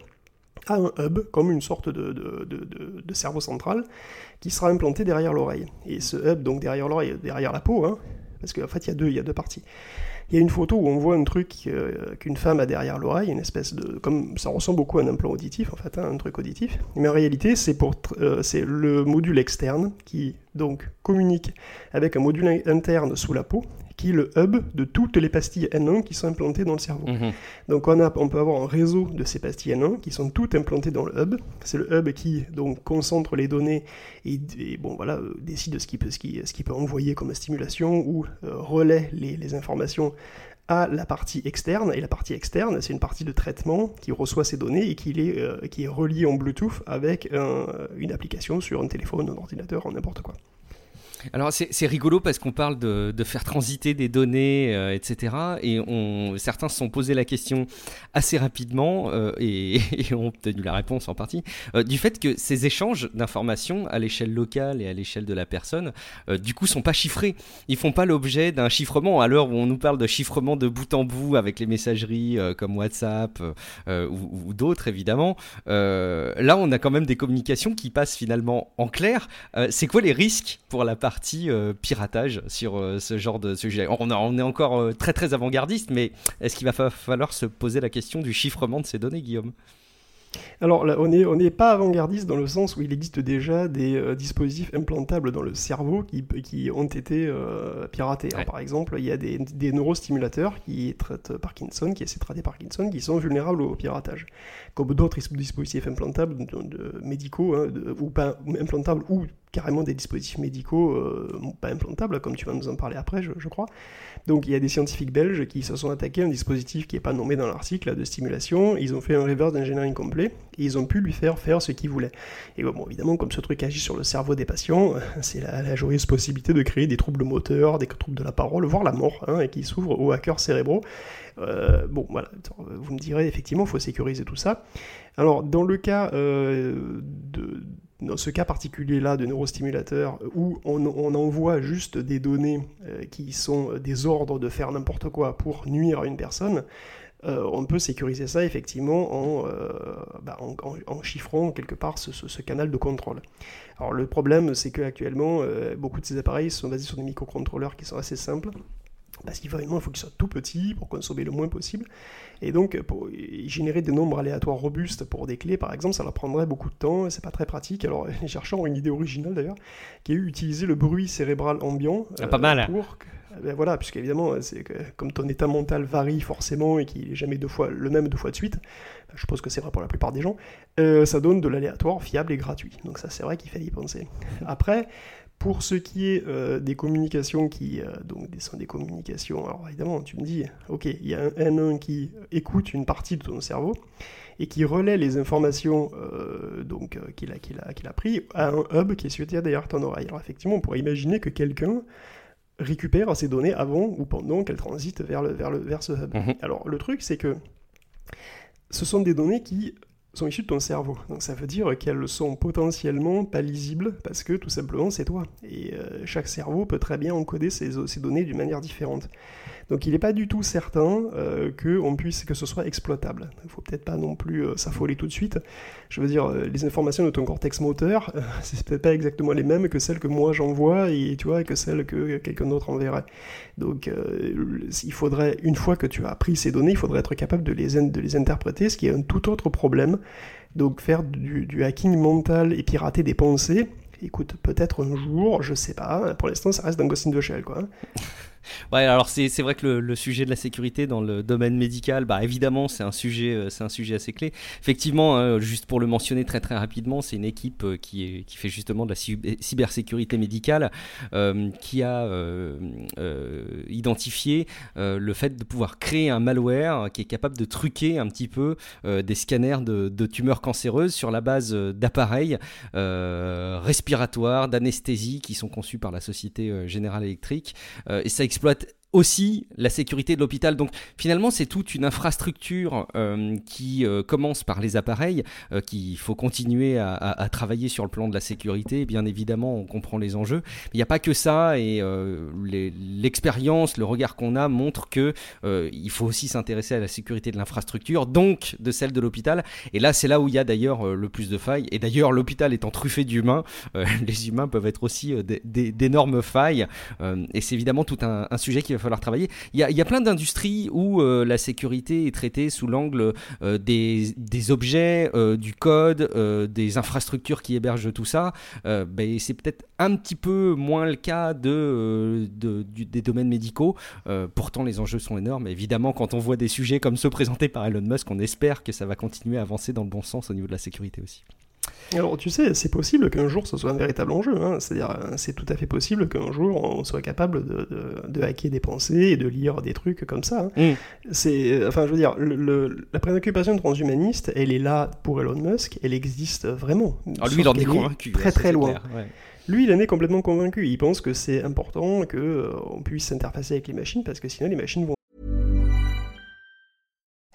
à un hub, comme une sorte de, de- de- de- de cerveau central, qui sera implanté derrière l'oreille. Et ce hub, donc derrière l'oreille, derrière la peau, hein, parce qu'en fait, il y, a deux, il y a deux parties. Il y a une photo où on voit un truc euh, qu'une femme a derrière l'oreille, une espèce de... comme Ça ressemble beaucoup à un implant auditif, en fait, hein, un truc auditif. Mais en réalité, c'est pour euh, c'est le module externe qui, donc, communique avec un module in- interne sous la peau, qui est le hub de toutes les pastilles N1 qui sont implantées dans le cerveau. Mhm. Donc on, a, on peut avoir un réseau de ces pastilles N1 qui sont toutes implantées dans le hub. C'est le hub qui donc concentre les données et, et, bon voilà euh, décide de ce qu'il peut, ce qui, ce qu'il peut envoyer comme stimulation ou euh, relaie les, les informations à la partie externe. Et la partie externe, c'est une partie de traitement qui reçoit ces données et qui est, euh, qui est reliée en Bluetooth avec un- une application sur un téléphone, un ordinateur, n'importe quoi. Alors c'est rigolo parce qu'on parle de, faire transiter des données, euh, etc. Et on, certains se sont posé la question assez rapidement euh, et, (laughs) et ont obtenu la réponse en partie euh, du fait que ces échanges d'informations à l'échelle locale et à l'échelle de la personne, euh, du coup, sont pas chiffrés. Ils font pas l'objet d'un chiffrement. À l'heure où on nous parle de chiffrement de bout en bout avec les messageries euh, comme WhatsApp euh, ou, ou d'autres évidemment, euh, là on a quand même des communications qui passent finalement en clair. Euh, c'est quoi les risques pour la partie euh, piratage sur euh, ce genre de sujet. On, est encore euh, très très avant-gardiste, mais est-ce qu'il va fa- falloir se poser la question du chiffrement de ces données, Guillaume? Alors là, on n'est on pas avant-gardiste dans le sens où il existe déjà des euh, dispositifs implantables dans le cerveau qui, qui ont été euh, piratés. Alors, par exemple, il y a des, des neurostimulateurs qui traitent Parkinson, qui essaient de traiter Parkinson, qui sont vulnérables au piratage. Comme d'autres dis- dispositifs implantables de- de- médicaux, hein, de- ou pas implantables, ou carrément des dispositifs médicaux euh, pas implantables, comme tu vas nous en parler après, je, je crois. Donc il y a des scientifiques belges qui se sont attaqués à un dispositif qui n'est pas nommé dans l'article de stimulation. Ils ont fait un reverse engineering complet et ils ont pu lui faire faire ce qu'ils voulaient. Et bon, évidemment, comme ce truc agit sur le cerveau des patients, (laughs) c'est la, la joyeuse possibilité de créer des troubles moteurs, des troubles de la parole, voire la mort, hein, et qui s'ouvrent aux hackers cérébraux. Euh, bon, voilà, vous me direz, effectivement, il faut sécuriser tout ça. Alors, dans le cas euh, de dans ce cas particulier-là de neurostimulateur, où on, envoie juste des données euh, qui sont des ordres de faire n'importe quoi pour nuire à une personne, euh, on peut sécuriser ça effectivement en, euh, bah, chiffrant quelque part ce canal de contrôle. Alors le problème, c'est qu'actuellement, euh, beaucoup de ces appareils sont basés sur des microcontrôleurs qui sont assez simples. Parce qu'il faut, il faut qu'ils soient tout petits pour consommer le moins possible. Et donc, pour générer des nombres aléatoires robustes pour des clés, par exemple, ça leur prendrait beaucoup de temps et c'est pas très pratique. Alors, (laughs) les chercheurs ont une idée originale d'ailleurs, qui est utiliser le bruit cérébral ambiant. Ah, pas mal. Pour que- eh ben voilà, puisqu'évidemment, comme ton état mental varie forcément et qu'il est jamais deux fois, le même deux fois de suite, ben, je suppose que c'est vrai pour la plupart des gens, euh, ça donne de l'aléatoire fiable et gratuit. Donc, ça, c'est vrai qu'il fallait y penser. Après, pour ce qui est euh, des communications qui euh, donc des- sont des communications, alors évidemment tu me dis, ok, il y a un N1 qui écoute une partie de ton cerveau et qui relaie les informations euh, donc euh, qu'il a, qu'il a, qu'il a pris à un hub qui est situé derrière ton oreille. Alors effectivement, on pourrait imaginer que quelqu'un récupère ces données avant ou pendant qu'elles transitent vers, le, vers, le, vers ce hub. Mhm. Alors le truc c'est que ce sont des données qui sont issues de ton cerveau. Donc ça veut dire qu'elles sont potentiellement pas lisibles parce que tout simplement c'est toi. Et euh, chaque cerveau peut très bien encoder ces, ces données d'une manière différente. Donc il n'est pas du tout certain euh, que, on puisse, que ce soit exploitable. Il ne faut peut-être pas non plus euh, s'affoler tout de suite. Je veux dire, euh, les informations de ton cortex moteur, euh, (laughs) c'est peut-être pas exactement les mêmes que celles que moi j'envoie et tu vois que celles que quelqu'un d'autre enverrait. Donc euh, il faudrait, une fois que tu as pris ces données, il faudrait être capable de les, de les interpréter, ce qui est un tout autre problème. Donc faire du, du hacking mental et pirater des pensées, écoute, peut-être un jour, je sais pas, pour l'instant ça reste dans Ghost in the Shell, quoi. Ouais, alors c'est vrai que le, sujet de la sécurité dans le domaine médical, bah évidemment c'est un sujet euh, un sujet assez clé. Effectivement, hein, juste pour le mentionner très très rapidement, c'est une équipe euh, qui qui fait justement de la cy- cybersécurité médicale, euh, qui a identifié le fait de pouvoir créer un malware qui est capable de truquer un petit peu des scanners de, tumeurs cancéreuses sur la base d'appareils respiratoires, d'anesthésie qui sont conçus par la Société Générale. Euh, et ça exploite aussi la sécurité de l'hôpital. Donc finalement, c'est toute une infrastructure euh, qui euh, commence par les appareils, euh, qu'il faut continuer à, travailler sur le plan de la sécurité. Bien évidemment, on comprend les enjeux. Il n'y a pas que ça, et l'expérience, le regard qu'on a montre que il faut aussi s'intéresser à la sécurité de l'infrastructure, donc de celle de l'hôpital. Et là, c'est là où il y a d'ailleurs le plus de failles. Et d'ailleurs, l'hôpital étant truffé d'humains, (laughs) les humains peuvent être aussi d'énormes failles. et c'est évidemment tout un, un sujet qui va falloir travailler. Il y a, plein d'industries où euh, la sécurité est traitée sous l'angle euh, des, objets, euh, du code, des infrastructures qui hébergent tout ça. Ben, c'est peut-être un petit peu moins le cas de, des domaines médicaux. pourtant, les enjeux sont énormes. Évidemment, quand on voit des sujets comme ceux présentés par Elon Musk, on espère que ça va continuer à avancer dans le bon sens au niveau de la sécurité aussi. Alors tu sais, c'est possible qu'un jour ce soit un véritable enjeu, hein. c'est-à-dire c'est tout à fait possible qu'un jour on soit capable de, hacker des pensées et de lire des trucs comme ça. Hein. Mm. C'est, enfin je veux dire, la préoccupation transhumaniste, elle est là pour Elon Musk, elle existe vraiment. Ah, lui il en est convaincu. Très très loin. Lui, il en est complètement convaincu. Il pense que c'est important qu'on euh, puisse s'interfacer avec les machines parce que sinon les machines vont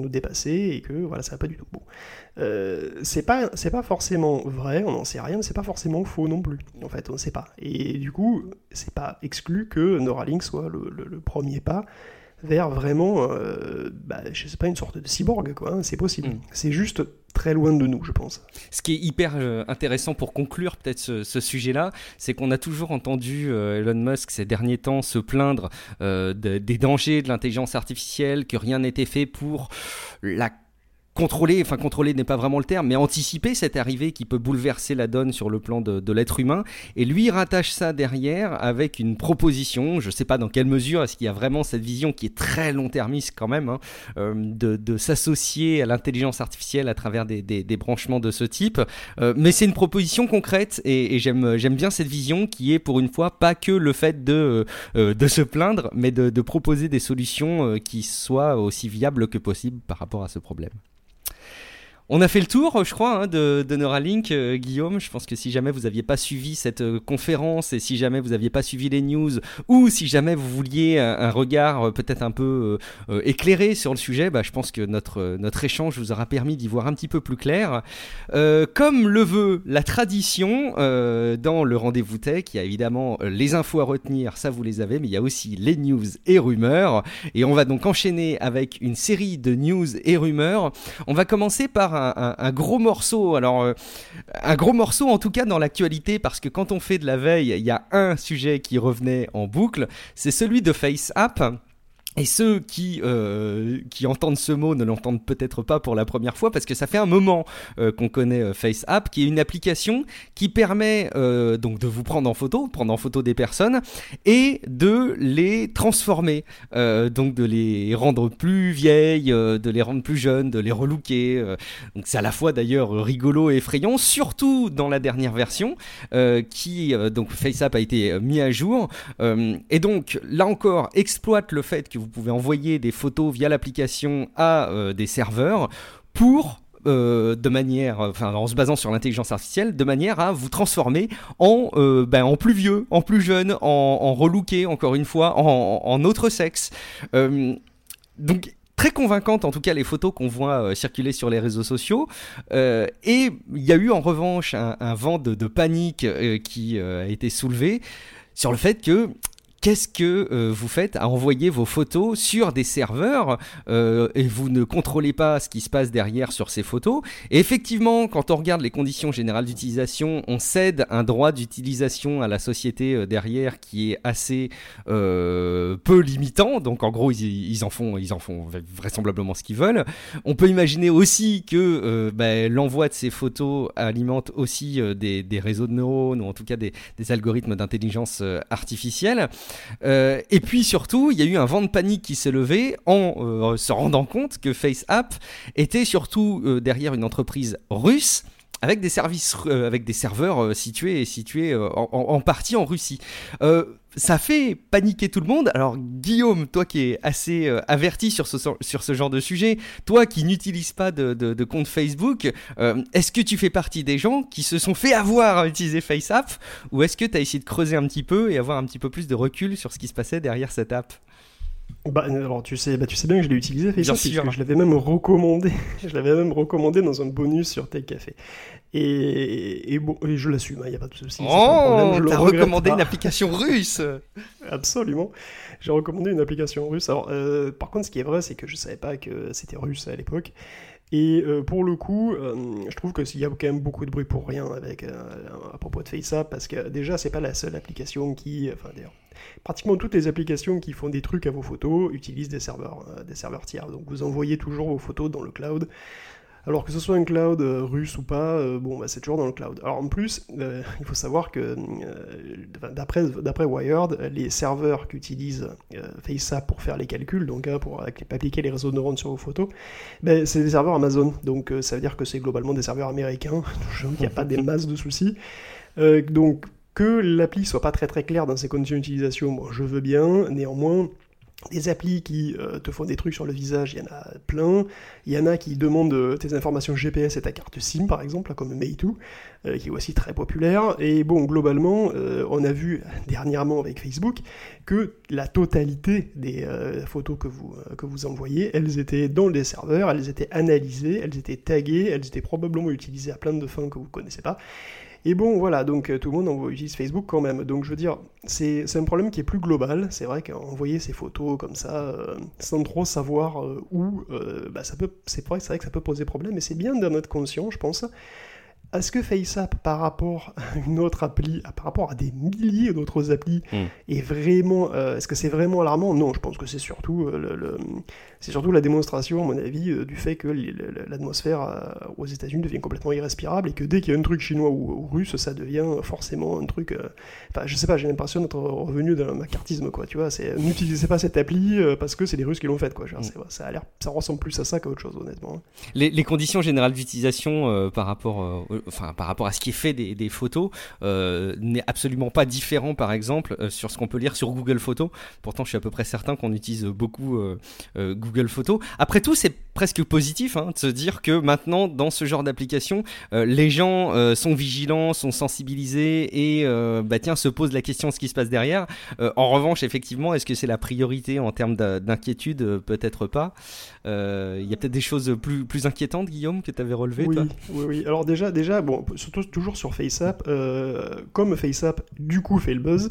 Nous dépasser et que voilà, ça va pas du tout. Bon. Euh, c'est pas c'est pas forcément vrai, on n'en sait rien, mais c'est pas forcément faux non plus. En fait, on ne sait pas. Et du coup, c'est pas exclu que Neuralink soit le, premier pas vers vraiment, euh, bah, je sais pas, une sorte de cyborg, quoi. Hein, c'est possible. Mm. C'est juste très loin de nous, je pense. Ce qui est hyper euh, intéressant pour conclure peut-être ce, sujet-là, c'est qu'on a toujours entendu Elon Musk ces derniers temps se plaindre des dangers de l'intelligence artificielle, que rien n'était fait pour la contrôler, enfin contrôler n'est pas vraiment le terme, mais anticiper cette arrivée qui peut bouleverser la donne sur le plan de, l'être humain. Et lui rattache ça derrière avec une proposition, je ne sais pas dans quelle mesure, est-ce qu'il y a vraiment cette vision qui est très long-termiste quand même, hein, euh, de, s'associer à l'intelligence artificielle à travers des, branchements de ce type. Euh, mais c'est une proposition concrète et, j'aime, bien cette vision qui est pour une fois pas que le fait de, euh, se plaindre, mais de proposer des solutions qui soient aussi viables que possible par rapport à ce problème. On a fait le tour, je crois, hein, de, Neuralink, euh, Guillaume. Je pense que si jamais vous n'aviez pas suivi cette euh, conférence et si jamais vous n'aviez pas suivi les news ou si jamais vous vouliez un, regard euh, peut-être un peu éclairé sur le sujet, bah, je pense que notre, notre échange vous aura permis d'y voir un petit peu plus clair. comme le veut la tradition dans le rendez-vous tech, il y a évidemment les infos à retenir, ça vous les avez, mais il y a aussi les news et rumeurs. Et on va donc enchaîner avec une série de news et rumeurs. On va commencer par un, gros morceau. Alors, euh, un gros morceau en tout cas dans l'actualité, parce que quand on fait de la veille, il y a un sujet qui revenait en boucle, c'est celui de FaceApp. Et ceux qui, euh, qui entendent ce mot ne l'entendent peut-être pas pour la première fois parce que ça fait un moment euh, qu'on connaît euh, FaceApp, qui est une application qui permet donc de vous prendre en photo, prendre en photo des personnes et de les transformer, donc de les rendre plus vieilles, de les rendre plus jeunes, de les relooker. donc c'est à la fois d'ailleurs rigolo et effrayant, surtout dans la dernière version qui donc FaceApp a été mis à jour et donc là encore exploite le fait que vous pouvez envoyer des photos via l'application à euh, des serveurs pour euh, de manière, enfin en se basant sur l'intelligence artificielle, de manière à vous transformer en, euh, ben, en plus vieux, en plus jeune, en, en relooké, encore une fois, en, autre sexe. donc très convaincante en tout cas les photos qu'on voit circuler sur les réseaux sociaux. et il y a eu en revanche un, vent de panique qui a été soulevé sur le fait que qu'est-ce que euh, vous faites à envoyer vos photos sur des serveurs euh, et vous ne contrôlez pas ce qui se passe derrière sur ces photos? Et effectivement, quand on regarde les conditions générales d'utilisation, on cède un droit d'utilisation à la société euh, derrière qui est assez peu limitant. Donc en gros, ils, en font, ils en font vraisemblablement ce qu'ils veulent. On peut imaginer aussi que ben, l'envoi de ces photos alimente aussi des, réseaux de neurones ou en tout cas des algorithmes d'intelligence artificielle. Euh, et puis surtout, il y a eu un vent de panique qui s'est levé en euh, se rendant compte que FaceApp était surtout euh, derrière une entreprise russe avec des services, avec des serveurs situés, situés en, partie en Russie ça fait paniquer tout le monde. Alors Guillaume, toi qui es assez averti sur ce, genre de sujet, toi qui n'utilises pas de, compte Facebook, est-ce que tu fais partie des gens qui se sont fait avoir à utiliser FaceApp? Ou est-ce que tu as essayé de creuser un petit peu et avoir un petit peu plus de recul sur ce qui se passait derrière cette app? Bah, alors tu sais, bah, tu sais bien que je l'ai utilisé Facebook, je l'avais même recommandé, (laughs) je l'avais même recommandé dans un bonus sur Tech Café. Et, bon, et je l'assume, il hein, n'y a pas de souci. Oh, t'as recommandé une application russe (laughs) Absolument, j'ai recommandé une application russe. Alors, euh, par contre, ce qui est vrai, c'est que je savais pas que c'était russe à l'époque. Et euh, pour le coup, euh, je trouve qu'il y a quand même beaucoup de bruit pour rien avec, à propos de FaceApp, parce que déjà, c'est pas la seule application qui, enfin d'ailleurs, pratiquement toutes les applications qui font des trucs à vos photos utilisent des serveurs, des serveurs tiers. Donc vous envoyez toujours vos photos dans le cloud. Alors que ce soit un cloud euh, russe ou pas, euh, bon, bah, c'est toujours dans le cloud. Alors en plus, euh, il faut savoir que d'après Wired, les serveurs qu'utilise FaceApp pour faire les calculs, donc hein, pour appliquer les réseaux de neurones sur vos photos, ben, c'est des serveurs Amazon. Donc ça veut dire que c'est globalement des serveurs américains. (laughs) Il n'y a pas des masses de soucis. donc que l'appli soit pas très très claire dans ses conditions d'utilisation, moi je veux bien. Néanmoins, des applis qui euh, te font des trucs sur le visage, il y en a plein. Il y en a qui demandent euh, tes informations GPS et ta carte SIM, par exemple, comme Meitu, euh, qui est aussi très populaire. Et bon, globalement, on a vu dernièrement avec Facebook que la totalité des photos que vous, que vous envoyez, elles étaient dans les serveurs, elles étaient analysées, elles étaient taguées, elles étaient probablement utilisées à plein de fins que vous ne connaissez pas. Et bon, voilà, donc euh, tout le monde utilise Facebook quand même. Donc je veux dire, c'est un problème qui est plus global. C'est vrai qu'envoyer ces photos comme ça, euh, sans trop savoir euh, où, bah, ça peut, c'est vrai, vrai que ça peut poser problème, mais c'est bien d'en être conscient, je pense. Est-ce que FaceApp, par rapport à une autre appli, par rapport à des milliers d'autres applis, hmm. est vraiment, est-ce que c'est vraiment alarmant? Non, je pense que c'est surtout le, c'est surtout la démonstration, à mon avis, euh, du fait que l'atmosphère euh, aux États-Unis devient complètement irrespirable et que dès qu'il y a un truc chinois ou, russe, ça devient forcément un truc. Euh, enfin, je sais pas, j'ai l'impression d'être revenu d'un macartisme, quoi. Tu vois, c'est n'utilisez pas cette appli parce que c'est les Russes qui l'ont faite, quoi. Genre, mm. ça a l'air, ça ressemble plus à ça qu'à autre chose, honnêtement. Hein. Les, conditions générales d'utilisation par rapport, enfin, par rapport à ce qui est fait des, photos n'est absolument pas différent, par exemple, sur ce qu'on peut lire sur Google Photos. Pourtant, je suis à peu près certain qu'on utilise beaucoup Google Google Photos. Après tout, c'est presque positif hein, de se dire que maintenant, dans ce genre d'application, euh, les gens euh, sont vigilants, sont sensibilisés et euh, bah, tiens, se posent la question de ce qui se passe derrière. en revanche, effectivement, est-ce que c'est la priorité en termes d'inquiétude? Peut-être pas. Il y a peut-être des choses plus, plus inquiétantes, Guillaume, que tu avais relevées oui, oui, oui. Alors déjà, déjà bon, surtout toujours sur FaceApp, comme FaceApp du coup fait le buzz,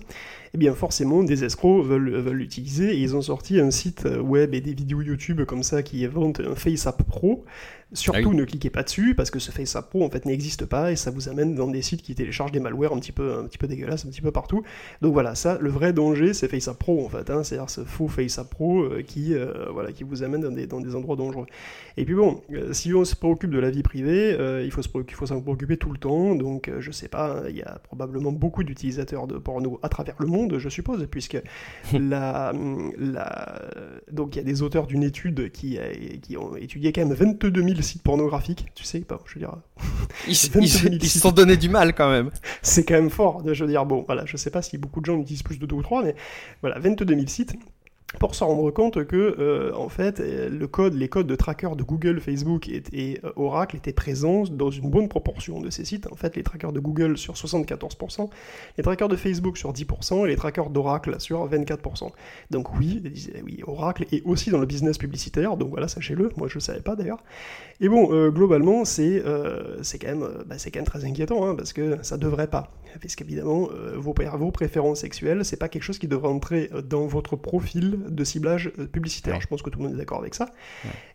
eh bien forcément des escrocs veulent, veulent l'utiliser et ils ont sorti un site web et des vidéos YouTube comme ça qui vendent un FaceApp Pro Surtout, ah ne cliquez pas dessus parce que ce FaceApp Pro en fait n'existe pas et ça vous amène dans des sites qui téléchargent des malwares un petit peu, un petit peu dégueulasses un petit peu partout. Donc voilà, ça, le vrai danger, c'est FaceApp Pro en fait, hein, c'est-à-dire ce faux FaceApp Pro euh, qui, euh, voilà, qui vous amène dans des, dans des endroits dangereux. Et puis bon, euh, si on se préoccupe de la vie privée, il faut s'en préoccuper tout le temps. Donc je sais pas, il y a probablement beaucoup d'utilisateurs de porno à travers le monde, je suppose, puisque (laughs) la, la, donc il y a des auteurs d'une étude qui, qui ont étudié quand même 22 000 sites pornographiques, tu sais, pas, je veux dire. Ils, (laughs) se sont donné du mal quand même. C'est quand même fort, je veux dire, bon, voilà, je sais pas si beaucoup de gens utilisent plus de deux ou trois, mais voilà, 22 000 sites. Pour se rendre compte que euh, en fait code, les codes de tracker de Google, Facebook et, euh, Oracle étaient présents dans une bonne proportion de ces sites. En fait, les trackers de Google sur 74%, les trackers de Facebook sur 10% et les trackers d'Oracle sur 24%. Donc oui, Oracle est aussi dans le business publicitaire, donc voilà, sachez-le. Moi, je ne savais pas d'ailleurs. Et bon, euh, globalement, c'est c'est quand même bah, c'est quand même très inquiétant hein, parce que ça devrait pas. Parce qu'évidemment, vos, vos préférences sexuelles, c'est pas quelque chose qui devrait entrer dans votre profil de ciblage euh, publicitaire. Je pense que tout le monde est d'accord avec ça.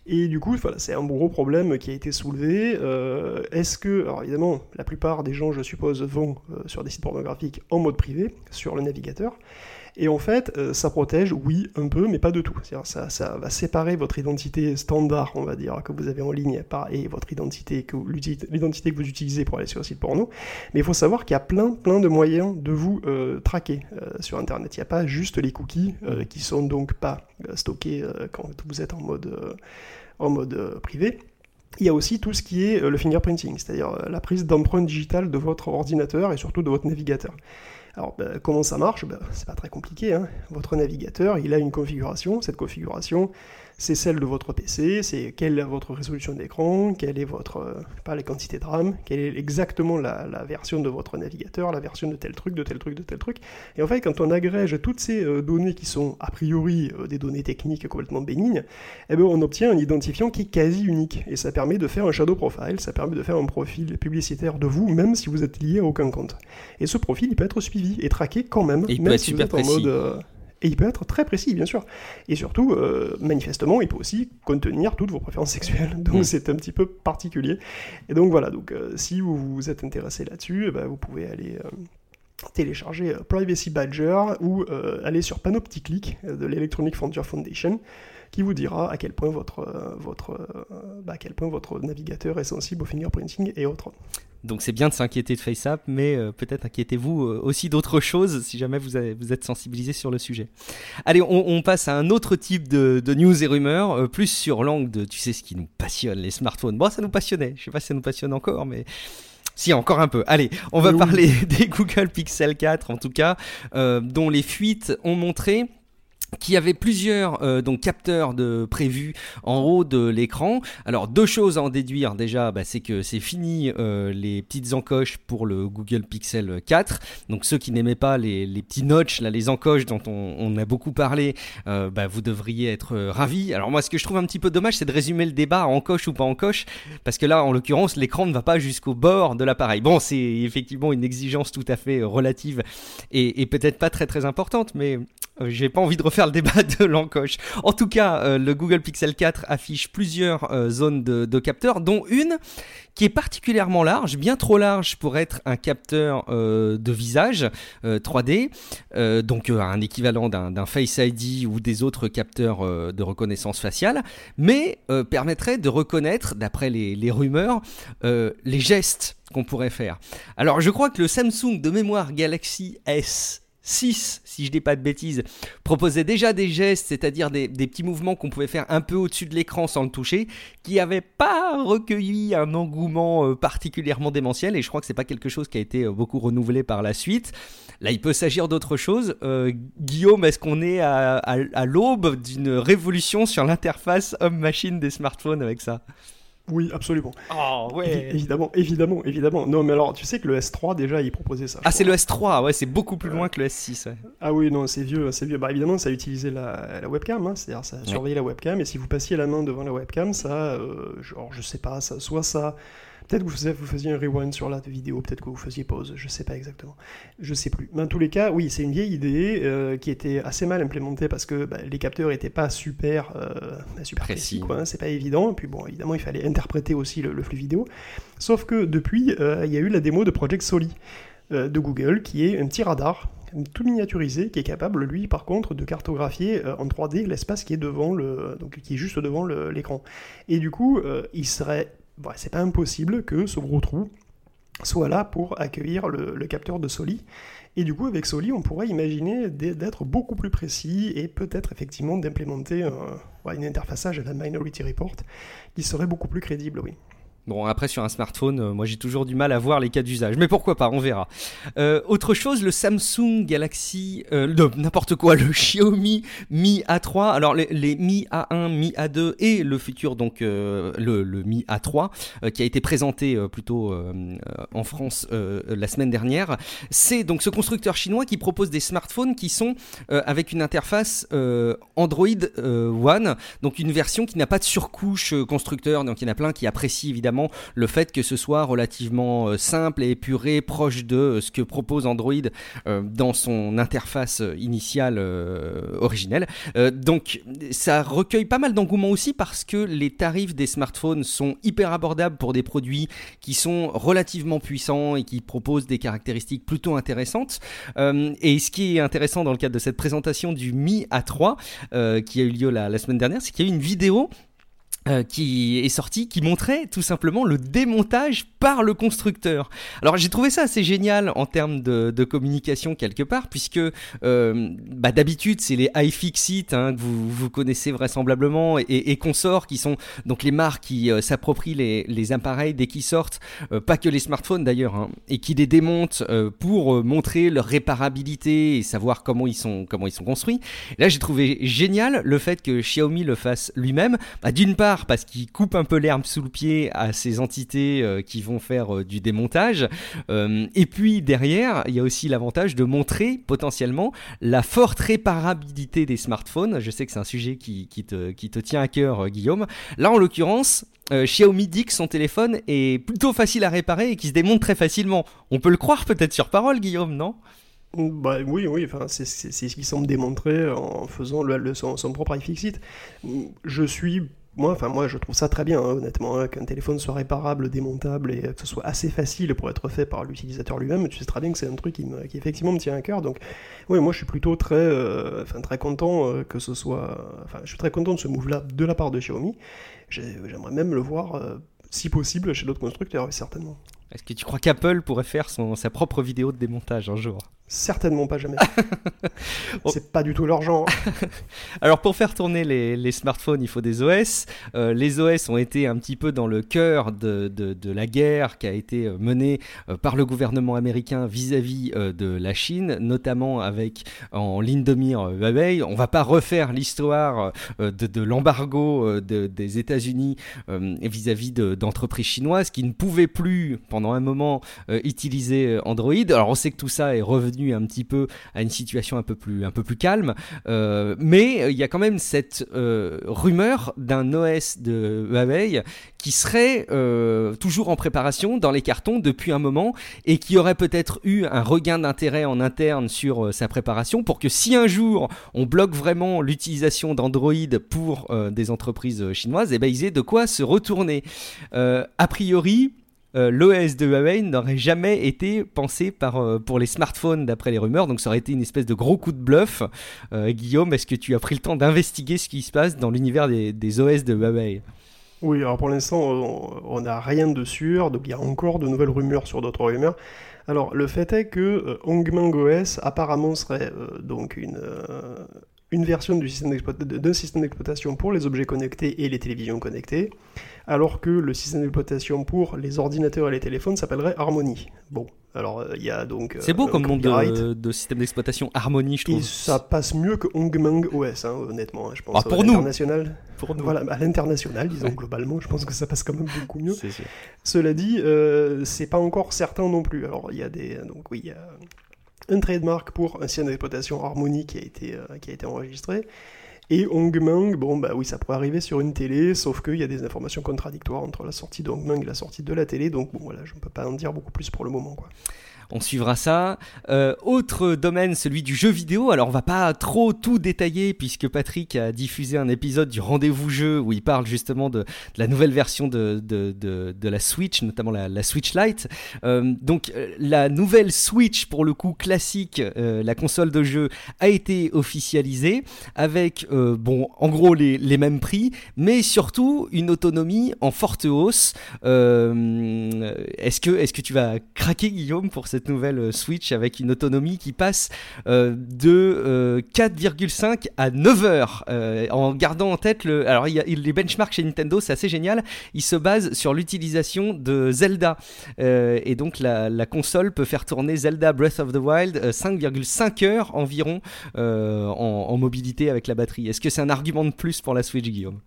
Et du coup, voilà, c'est un gros problème qui a été soulevé. Euh, est-ce que, alors évidemment, la plupart des gens, je suppose, vont euh, sur des sites pornographiques en mode privé, sur le navigateur. Et en fait, euh, ça protège, oui, un peu, mais pas de tout. Ça, ça va séparer votre identité standard, on va dire, que vous avez en ligne, et votre identité l'identité que vous utilisez pour aller sur le site porno. Mais il faut savoir qu'il y a plein, plein de moyens de vous euh, traquer euh, sur Internet. Il n'y a pas juste les cookies, qui sont donc pas stockés quand vous êtes en mode, en mode privé. Il y a aussi tout ce qui est le fingerprinting, c'est-à-dire la prise d'empreinte digitale de votre ordinateur et surtout de votre navigateur. Alors, ben, comment ça marche? Ben, C'est pas très compliqué. Hein. Votre navigateur, il a une configuration. Cette configuration, c'est celle de votre PC, c'est quelle est votre résolution d'écran, quelle est votre, euh, pas la quantité de RAM, quelle est exactement la, version de votre navigateur, la version de tel truc, de tel truc, de tel truc. Et en fait, quand on agrège toutes ces euh, données qui sont a priori euh, des données techniques complètement bénignes, eh ben, on obtient un identifiant qui est quasi unique. Et ça permet de faire un shadow profile, ça permet de faire un profil publicitaire de vous, même si vous êtes lié à aucun compte. Et ce profil, il peut être suivi et traqué quand même, il même si vous êtes en mode et il peut être très précis, bien sûr. Et surtout, euh, manifestement, il peut aussi contenir toutes vos préférences sexuelles. Donc mm. c'est un petit peu particulier. Et donc voilà, donc euh, si vous vous êtes intéressé là-dessus, eh ben, vous pouvez aller euh, télécharger Privacy Badger ou aller sur Panopticlick de l'Electronic Frontier Foundation qui vous dira à quel point votre, votre, bah, à quel point votre navigateur est sensible au fingerprinting et autres. Donc c'est bien de s'inquiéter de FaceApp, mais euh, peut-être inquiétez-vous euh, aussi d'autres choses si jamais vous, vous, êtes sensibilisé sur le sujet. Allez, on, passe à un autre type de, news et rumeurs, euh, plus sur l'angle de, tu sais, ce qui nous passionne, les smartphones. Bon, ça nous passionnait, je sais pas si ça nous passionne encore, mais... Si, encore un peu. Allez, on va parler (laughs) des Google Pixel 4, en tout cas, dont les fuites ont montré qui avait plusieurs euh, donc capteurs de prévus en haut de l'écran. Alors deux choses à en déduire déjà, bah, c'est que c'est fini euh, les petites encoches pour le Google Pixel 4. Donc ceux qui n'aimaient pas les, les, petits notches, les encoches dont on, a beaucoup parlé, euh, bah, vous devriez être ravis. Alors moi, ce que je trouve un petit peu dommage, c'est de résumer le débat en encoche ou pas encoche, parce que là, en l'occurrence, l'écran ne va pas jusqu'au bord de l'appareil. Bon, c'est effectivement une exigence tout à fait relative et, et peut-être pas très très importante, mais j'ai pas envie de refaire le débat (laughs) de l'encoche. En tout cas, euh, le Google Pixel 4 affiche plusieurs euh, zones de, capteurs, dont une qui est particulièrement large, bien trop large pour être un capteur de visage 3D, donc un équivalent d'un Face ID ou des autres capteurs de reconnaissance faciale, mais permettrait de reconnaître, d'après les, rumeurs, les gestes qu'on pourrait faire. Alors je crois que le Samsung de mémoire Galaxy S 6, si je dis pas de bêtises, proposait déjà des gestes, c'est-à-dire des, petits mouvements qu'on pouvait faire un peu au-dessus de l'écran sans le toucher, qui n'avaient pas recueilli un engouement euh, particulièrement démentiel, et je crois que c'est pas quelque chose qui a été euh, beaucoup renouvelé par la suite. Là, il peut s'agir d'autre chose. Euh, Guillaume, est-ce qu'on est à, à l'aube d'une révolution sur l'interface homme-machine des smartphones avec ça? Oui, absolument. Oh, ouais. évidemment, évidemment, évidemment. Non, mais alors, tu sais que le S3, déjà, il proposait ça. Ah, c'est le S3, ouais, c'est beaucoup plus loin que le S6. Ouais. Ah oui, non, c'est vieux, c'est vieux. Bah, évidemment, ça utilisait la, la webcam, hein, c'est-à-dire ça surveillait la webcam, et si vous passiez la main devant la webcam, ça, euh, genre, je sais pas, ça, soit ça Peut-être que vous, vous faisiez un rewind sur la vidéo, peut-être que vous faisiez pause, je sais pas exactement. Je sais plus. Mais en tous les cas, oui, c'est une vieille idée euh, qui était assez mal implémentée parce que bah, les capteurs n'étaient pas super, euh, bah, super précis, quoi. Hein, c'est pas évident. Et puis bon, évidemment, il fallait interpréter aussi le, flux vidéo. Sauf que depuis, euh, il y a eu la démo de Project Soli de Google, qui est un petit radar tout miniaturisé qui est capable, lui, par contre, de cartographier en 3D l'espace qui est devant le, donc qui est juste devant l'écran. Et du coup, il serait c'est pas impossible que ce gros trou soit là pour accueillir le, capteur de Soli. Et du coup, avec Soli, on pourrait imaginer d'être beaucoup plus précis et peut-être effectivement d'implémenter une interfaçage à la Minority Report qui serait beaucoup plus crédible, oui. Bon, après sur un smartphone, euh, moi j'ai toujours du mal à voir les cas d'usage, mais pourquoi pas, on verra. Euh, autre chose, le Samsung Galaxy, euh, n'importe quoi, le (laughs) Xiaomi Mi A3. Alors les, Mi A1, Mi A2 et le futur donc le, Mi A3 qui a été présenté plutôt en France la semaine dernière. C'est donc ce constructeur chinois qui propose des smartphones qui sont avec une interface Android One, donc une version qui n'a pas de surcouche constructeur, donc il y en a plein qui apprécient évidemment le fait que ce soit relativement euh, simple et épuré, proche de euh, ce que propose Android euh, dans son interface initiale originelle. donc ça recueille pas mal d'engouement aussi parce que les tarifs des smartphones sont hyper abordables pour des produits qui sont relativement puissants et qui proposent des caractéristiques plutôt intéressantes. et ce qui est intéressant dans le cadre de cette présentation du Mi A3 qui a eu lieu la semaine dernière, c'est qu'il y a eu une vidéo euh, qui est sorti, qui montrait tout simplement le démontage par le constructeur. Alors j'ai trouvé ça assez génial en termes de, de communication quelque part, puisque euh, bah, d'habitude c'est les iFixit hein, que vous, vous connaissez vraisemblablement et, et, consorts, qui sont donc les marques qui euh, s'approprient les, les, appareils dès qu'ils sortent, euh, pas que les smartphones d'ailleurs, hein, et qui les démontent pour montrer leur réparabilité et savoir comment ils sont comment ils sont construits. Là j'ai trouvé génial le fait que Xiaomi le fasse lui-même. Bah, D'une part parce qu'il coupe un peu l'herbe sous le pied à ces entités euh, qui vont faire euh, du démontage. Euh, et puis derrière, il y a aussi l'avantage de montrer potentiellement la forte réparabilité des smartphones. Je sais que c'est un sujet qui, te, qui te tient à cœur, Guillaume. Là, en l'occurrence, Xiaomi dit que son téléphone est plutôt facile à réparer et qui se démonte très facilement. On peut le croire peut-être sur parole, Guillaume, non? Bah, oui, oui, enfin, c'est ce qui semble démontrer en faisant son, son, propre iFixit. Je suis moi, enfin moi, je trouve ça très bien, hein, honnêtement, hein, qu'un téléphone soit réparable, démontable et que ce soit assez facile pour être fait par l'utilisateur lui-même. Tu sais très bien que c'est un truc qui, effectivement me tient à cœur. Donc, oui, moi, je suis plutôt très, euh, content euh, que ce soit, enfin, je suis très content de ce move-là de la part de Xiaomi. J'aimerais même le voir, euh, si possible, chez d'autres constructeurs, certainement. Est-ce que tu crois qu'Apple pourrait faire son, sa propre vidéo de démontage un jour? Certainement pas jamais. (laughs) c'est pas du tout leur genre. (laughs) Alors pour faire tourner les, smartphones, il faut des OS. Euh, les OS ont été un petit peu dans le cœur de, de, la guerre qui a été euh, menée euh, par le gouvernement américain vis-à-vis de la Chine, notamment avec en ligne de mire Huawei. On va pas refaire l'histoire de, l'embargo des États-Unis vis-à-vis d'entreprises chinoises qui ne pouvaient plus pendant un moment utiliser Android. Alors on sait que tout ça est revenu un petit peu à une situation un peu plus, un peu plus calme. Euh, mais euh, il y a quand même cette euh, rumeur d'un OS de Huawei qui serait toujours en préparation dans les cartons depuis un moment et qui aurait peut-être eu un regain d'intérêt en interne sur sa préparation pour que si un jour on bloque vraiment l'utilisation d'Android pour des entreprises chinoises, et eh ben ils aient de quoi se retourner. a priori, euh, l'OS de Huawei n'aurait jamais été pensé par, euh, pour les smartphones d'après les rumeurs, donc ça aurait été une espèce de gros coup de bluff. Euh, Guillaume, est-ce que tu as pris le temps d'investiguer ce qui se passe dans l'univers des, OS de Huawei? Oui, alors pour l'instant, on n'a rien de sûr, donc il y a encore de nouvelles rumeurs sur d'autres rumeurs. Alors le fait est que Hongmeng OS apparemment serait donc une une version d'un système d'exploitation pour les objets connectés et les télévisions connectées, alors que le système d'exploitation pour les ordinateurs et les téléphones s'appellerait Harmony. Bon, alors euh, il y a donc. C'est beau comme nom de, système d'exploitation Harmony, je trouve. Et ça passe mieux que Hongmeng OS, hein, honnêtement. Hein, je pense. Ah, pour nous. Pour nous. Voilà, à l'international, disons globalement, je pense que ça passe quand même beaucoup mieux. Cela dit, euh, c'est pas encore certain non plus. Alors il y a des, donc oui, il y a un trademark pour un système d'exploitation Harmony qui a été, euh, qui a été enregistré. Et Hongmeng, bon bah oui, ça pourrait arriver sur une télé, sauf qu'il y a des informations contradictoires entre la sortie de et la sortie de la télé, donc bon voilà, je ne peux pas en dire beaucoup plus pour le moment quoi on suivra ça. Euh, autre domaine, celui du jeu vidéo. Alors on va pas trop tout détailler puisque Patrick a diffusé un épisode du rendez-vous jeu où il parle justement de, la nouvelle version de, de, la Switch, notamment la, Switch Lite. Euh, donc euh, la nouvelle Switch pour le coup classique, la console de jeu a été officialisée avec bon, en gros les, les, mêmes prix, mais surtout une autonomie en forte hausse. est-ce que, est-ce que tu vas craquer Guillaume pour cette nouvelle Switch avec une autonomie qui passe de 4,5 à 9 heures en gardant en tête le. Alors y a les benchmarks chez Nintendo, c'est assez génial. Ils se basent sur l'utilisation de Zelda et donc la, console peut faire tourner Zelda Breath of the Wild 5,5 heures environ euh, en, mobilité avec la batterie. Est-ce que c'est un argument de plus pour la Switch, Guillaume?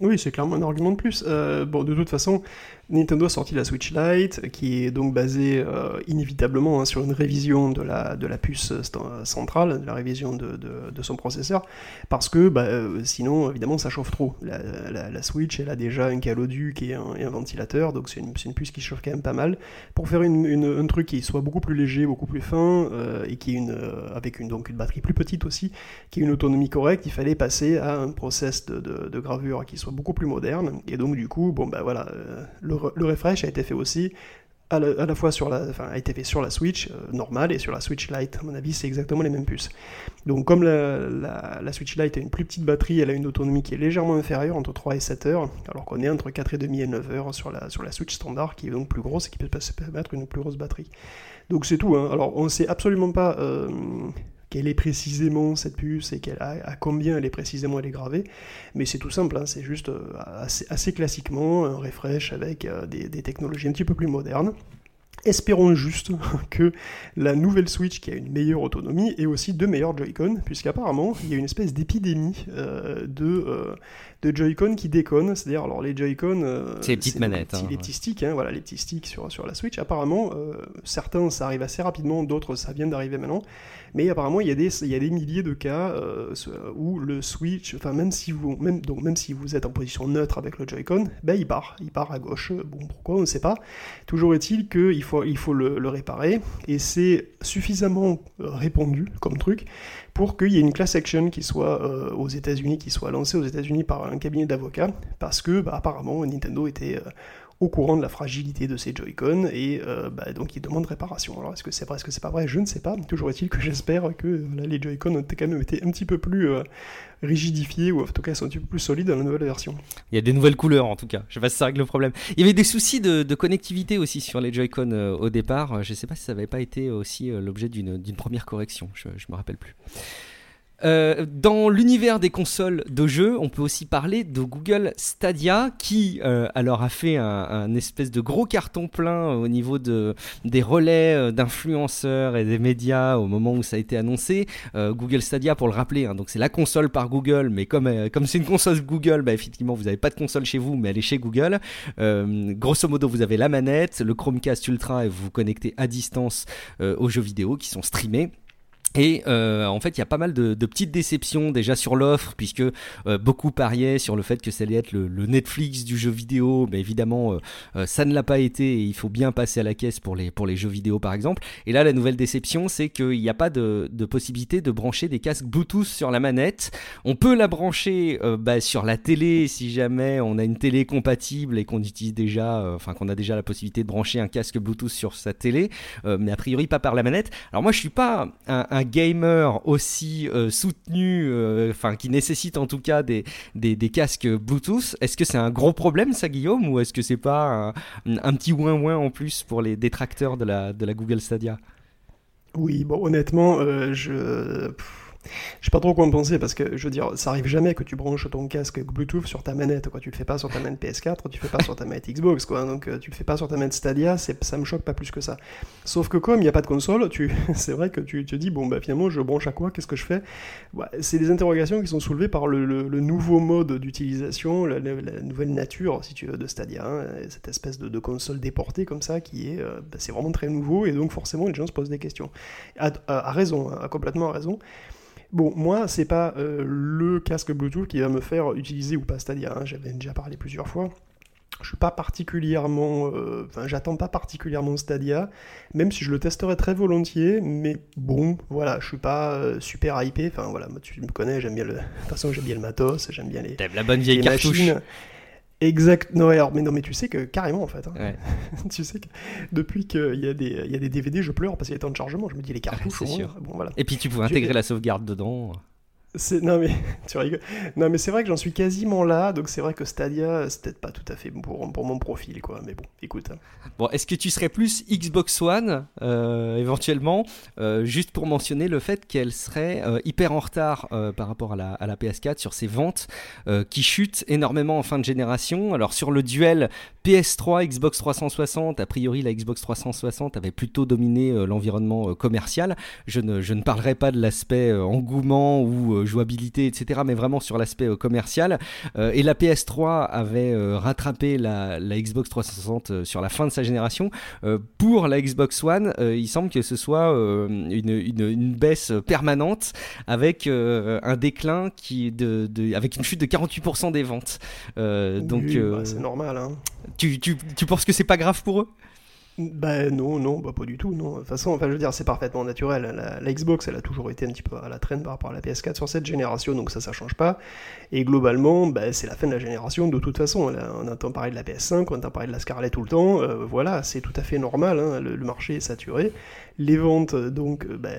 Oui, c'est clairement un argument de plus. Euh, bon, de toute façon, Nintendo a sorti la Switch Lite, qui est donc basée euh, inévitablement hein, sur une révision de la, de la puce centrale, de la révision de, de, son processeur, parce que bah, euh, sinon, évidemment, ça chauffe trop. La, Switch, elle a déjà un caloduc et un, ventilateur, donc c'est une, une, puce qui chauffe quand même pas mal. Pour faire une, un truc qui soit beaucoup plus léger, beaucoup plus fin, euh, et qui une, avec une, donc une batterie plus petite aussi, qui ait une autonomie correcte, il fallait passer à un process de, gravure qui soit beaucoup plus moderne, et donc du coup, bon bah voilà, le refresh a été fait aussi à la, fois sur la, a été fait sur la Switch euh, normale et sur la Switch Lite. À mon avis, c'est exactement les mêmes puces. Donc, comme la, Switch Lite a une plus petite batterie, elle a une autonomie qui est légèrement inférieure, entre 3 et 7 heures, alors qu'on est entre 4,5 et 9 heures sur la, sur la Switch standard, qui est donc plus grosse et qui peut se permettre une plus grosse batterie. Donc, c'est tout. Hein. Alors, on ne sait absolument pas euh, quelle est précisément cette puce et à, combien elle est précisément elle est gravée. Mais c'est tout simple, hein, c'est juste euh, assez, classiquement un refresh avec euh, des, technologies un petit peu plus modernes. Espérons juste (laughs) que la nouvelle Switch qui a une meilleure autonomie ait aussi de meilleurs Joy-Con, puisqu'apparemment il y a une espèce d'épidémie euh, de, de Joy-Con qui déconnent. C'est-à-dire, alors les Joy-Con. c'est les petites manettes. Les, petits, hein, sticks, hein, voilà, les petits sticks sur, sur la Switch. Apparemment, certains ça arrive assez rapidement, d'autres ça vient d'arriver maintenant. Mais apparemment, il y a des, il y a des milliers de cas euh, où le switch, enfin même si vous, même, donc même si vous êtes en position neutre avec le Joy-Con, ben il part, il part à gauche. Bon, pourquoi on ne sait pas. Toujours est-il qu'il faut, il faut le, réparer. Et c'est suffisamment euh, répandu comme truc pour qu'il y ait une class action qui soit euh, aux États-Unis, qui soit lancée aux États-Unis par un cabinet d'avocats, parce que bah, apparemment Nintendo était au courant de la fragilité de ces Joy-Con et euh, bah, donc il demande réparation. Alors est-ce que c'est vrai, est-ce que c'est pas vrai? Je ne sais pas. Toujours est-il que j'espère que les Joy-Con ont quand même été un petit peu plus euh, rigidifiés ou en tout cas sont un petit peu plus solides dans la nouvelle version. Il y a des nouvelles couleurs en tout cas. Je sais pas si ça règle le problème. Il y avait des soucis de, connectivité aussi sur les Joy-Con euh, au départ. Je ne sais pas si ça n'avait pas été aussi l'objet d'une première correction. Je, ne me rappelle plus. Euh, dans l'univers des consoles de jeux, on peut aussi parler de Google Stadia qui euh, alors a fait un, espèce de gros carton plein au niveau de, des relais euh, d'influenceurs et des médias au moment où ça a été annoncé. Google Stadia, pour le rappeler, hein, donc c'est la console par Google, mais comme c'est une console Google, bah, effectivement vous n'avez pas de console chez vous, mais elle est chez Google. grosso modo, vous avez la manette, le Chromecast Ultra et vous vous connectez à distance aux jeux vidéo qui sont streamés. Et euh, en fait, il y a pas mal de, petites déceptions déjà sur l'offre, puisque euh, beaucoup pariaient sur le fait que ça allait être le, Netflix du jeu vidéo. Mais évidemment, euh, ça ne l'a pas été et il faut bien passer à la caisse pour les, pour les jeux vidéo, par exemple. Et là, la nouvelle déception, c'est qu'il n'y a pas de, possibilité de brancher des casques Bluetooth sur la manette. On peut la brancher bah, sur la télé si jamais on a une télé compatible et qu'on utilise déjà, enfin qu'on a déjà la possibilité de brancher un casque Bluetooth sur sa télé, mais a priori pas par la manette. Alors moi, je suis pas un gamer aussi euh, soutenu, euh, enfin qui nécessite en tout cas des, des, casques Bluetooth, est-ce que c'est un gros problème ça Guillaume ou est-ce que c'est pas un, petit ouin ouin en plus pour les détracteurs de la, de la Google Stadia? Oui, bon honnêtement, euh, je... Je sais pas trop quoi en penser parce que je veux dire, ça arrive jamais que tu branches ton casque Bluetooth sur ta manette, quoi. Tu le fais pas sur ta manette PS4, tu le fais pas sur ta manette Xbox, quoi. Donc euh, tu le fais pas sur ta manette Stadia, ça me choque pas plus que ça. Sauf que comme il n'y a pas de console, tu... (laughs) c'est vrai que tu te dis, bon, bah finalement, je branche à quoi? Qu'est-ce que je fais? C'est des interrogations qui sont soulevées par le, nouveau mode d'utilisation, la, nouvelle nature, si tu veux, de Stadia. Hein. cette espèce de, console déportée comme ça qui est. Euh, bah, c'est vraiment très nouveau et donc forcément, les gens se posent des questions. À, raison, à complètement raison. Bon, moi, c'est pas euh, le casque Bluetooth qui va me faire utiliser ou pas Stadia, hein, j'avais déjà parlé plusieurs fois. Je suis pas particulièrement. Euh, enfin, j'attends pas particulièrement Stadia, même si je le testerai très volontiers, mais bon, voilà, je suis pas euh, super hypé. Enfin, voilà, tu me connais, j'aime bien le. De toute façon, j'aime bien le matos, j'aime bien les. T'aimes la bonne vieille cartouche. Exact. Non, alors, mais non, mais tu sais que carrément en fait. Hein. (laughs) tu sais que depuis qu'il y, a des, y a des DVD, je pleure parce qu'il y a tant de chargement. Je me dis les cartouches. sûr. Bon, voilà. Et puis tu pouvais intégrer la sauvegarde dedans. Non mais (laughs) tu rigoles. Non mais c'est vrai que j'en suis quasiment là, donc c'est vrai que Stadia c'est peut-être pas tout à fait pour, mon profil quoi. Mais bon, écoute. Hein. Bon, est-ce que tu serais plus Xbox One euh, éventuellement, euh, juste pour mentionner le fait qu'elle serait euh, hyper en retard par rapport à la, à la, PS4 sur ses ventes qui chutent énormément en fin de génération. Alors sur le duel PS3 Xbox 360, a priori la Xbox 360 avait plutôt dominé l'environnement commercial. Je ne, je ne parlerai pas de l'aspect engouement ou euh, jouabilité, etc., mais vraiment sur l'aspect euh, commercial. Euh, et la PS3 avait rattrapé la, Xbox 360 sur la fin de sa génération. pour la Xbox One, il semble que ce soit une, baisse permanente avec un déclin qui de, avec une chute de 48% des ventes. donc bah, c'est normal. Hein. Tu, tu, tu penses que c'est pas grave pour eux? Ben non, non, bah pas du tout, non. De toute façon, enfin, je veux dire, c'est parfaitement naturel. La, Xbox, elle a toujours été un petit peu à la traîne par rapport à la PS4 sur cette génération, donc ça, ça change pas. Et globalement, ben, c'est la fin de la génération de toute façon. on entend parler de la PS5, on entend parler de la Scarlett tout le temps. Euh, voilà, c'est tout à fait normal. Hein, le, marché est saturé. Les ventes donc euh, bah,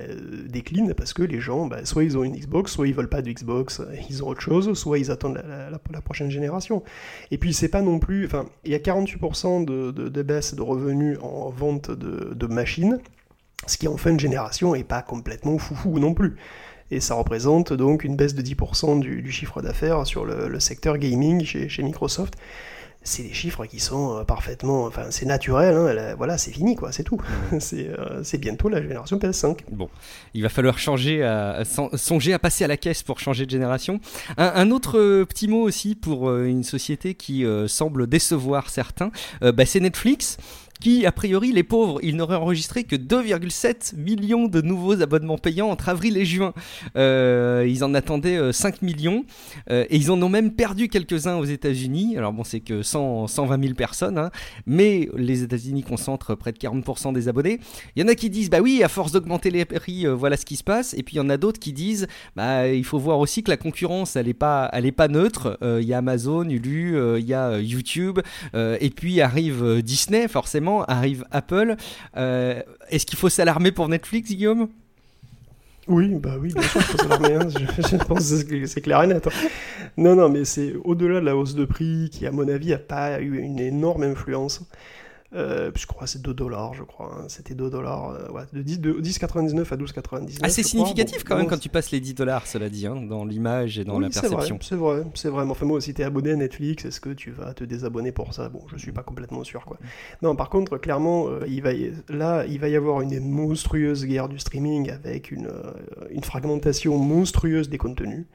déclinent parce que les gens, bah, soit ils ont une Xbox, soit ils veulent pas de Xbox, ils ont autre chose, soit ils attendent la, prochaine génération. Et puis c'est pas non plus, enfin, il y a 48% de, baisse de revenus en vente de, machines, ce qui en fin de génération est pas complètement foufou non plus et ça représente donc une baisse de 10% du, chiffre d'affaires sur le, secteur gaming chez Microsoft c'est des chiffres qui sont euh, parfaitement, enfin c'est naturel, hein, voilà, c'est fini quoi, c'est tout. (laughs) Euh, c'est bientôt la génération PS5. Bon, il va falloir changer, à, songer à passer à la caisse pour changer de génération. Un, autre euh, petit mot aussi pour une société qui semble décevoir certains, bah, c'est Netflix qui, a priori, les pauvres, ils n'auraient enregistré que 2,7 millions de nouveaux abonnements payants entre avril et juin. Euh, ils en attendaient 5 euh, millions euh, et ils en ont même perdu quelques-uns aux États-Unis. Alors bon, c'est que 100, 120 000 personnes, hein. mais les États-Unis concentrent près de 40% des abonnés. Il y en a qui disent, bah oui, à force d'augmenter les prix, voilà ce qui se passe. Et puis il y en a d'autres qui disent, bah il faut voir aussi que la concurrence, elle n'est pas, pas neutre. Il y a Amazon, Hulu, il y a YouTube, et puis arrive Disney, forcément arrive Apple. Euh, est-ce qu'il faut s'alarmer pour Netflix, Guillaume? Oui, bah oui, bien sûr, il faut s'alarmer. Hein. (laughs) Je, pense que c'est clair et net. Hein. Non, non, mais c'est au-delà de la hausse de prix qui, à mon avis, n'a pas eu une énorme influence. Euh, je crois c'est 2 dollars, je crois. Hein. C'était 2 dollars, euh, ouais, de 10,99 à 12,99. Ah, c'est significatif quand même quand tu passes les 10 dollars, cela dit, hein, dans l'image et dans la perception. C'est vrai, c'est vrai. Mais enfin, moi, si tu es abonné à Netflix, est-ce que tu vas te désabonner pour ça? Bon, je suis pas complètement sûr, quoi. Non, par contre, clairement, euh, il va là, il va y avoir une monstrueuse guerre du streaming avec une, euh, une fragmentation monstrueuse des contenus.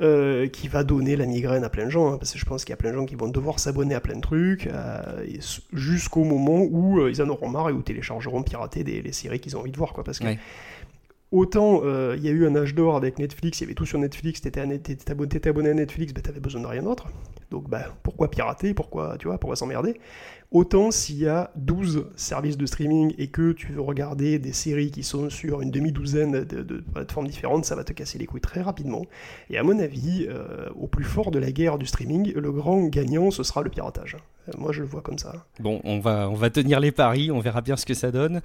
Euh, qui va donner la migraine à plein de gens, hein, parce que je pense qu'il y a plein de gens qui vont devoir s'abonner à plein de trucs, euh, jusqu'au moment où euh, ils en auront marre et où téléchargeront pirater des, les séries qu'ils ont envie de voir, quoi, parce que autant il y a eu un âge d'or avec Netflix, il y avait tout sur Netflix, t'étais abonné, abonné à Netflix, bah, t'avais besoin de rien d'autre, donc bah, pourquoi pirater, pourquoi, tu vois, pourquoi s'emmerder? Autant s'il y a 12 services de streaming et que tu veux regarder des séries qui sont sur une demi-douzaine de, plateformes différentes, ça va te casser les couilles très rapidement. Et à mon avis, euh, au plus fort de la guerre du streaming, le grand gagnant, ce sera le piratage. Euh, moi, je le vois comme ça. Bon, on va, tenir les paris, on verra bien ce que ça donne.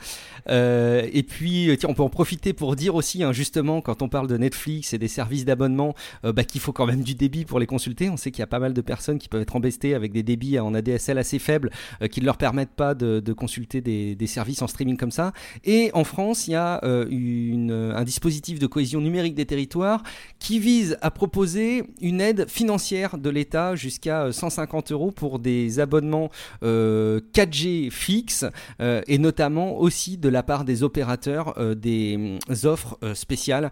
Euh, et puis, tiens, on peut en profiter pour dire aussi, hein, justement, quand on parle de Netflix et des services d'abonnement, bah, qu'il faut quand même du débit pour les consulter. On sait qu'il y a pas mal de personnes qui peuvent être embêtées avec des débits en ADSL assez faibles euh, qui ne leur permettent pas de, consulter des, services en streaming comme ça. Et en France, il y a euh, une, un dispositif de cohésion numérique des territoires qui vise à proposer une aide financière de l'État jusqu'à 150 euh, euros pour des abonnements 4G fixes et notamment aussi de la part des opérateurs des offres spéciales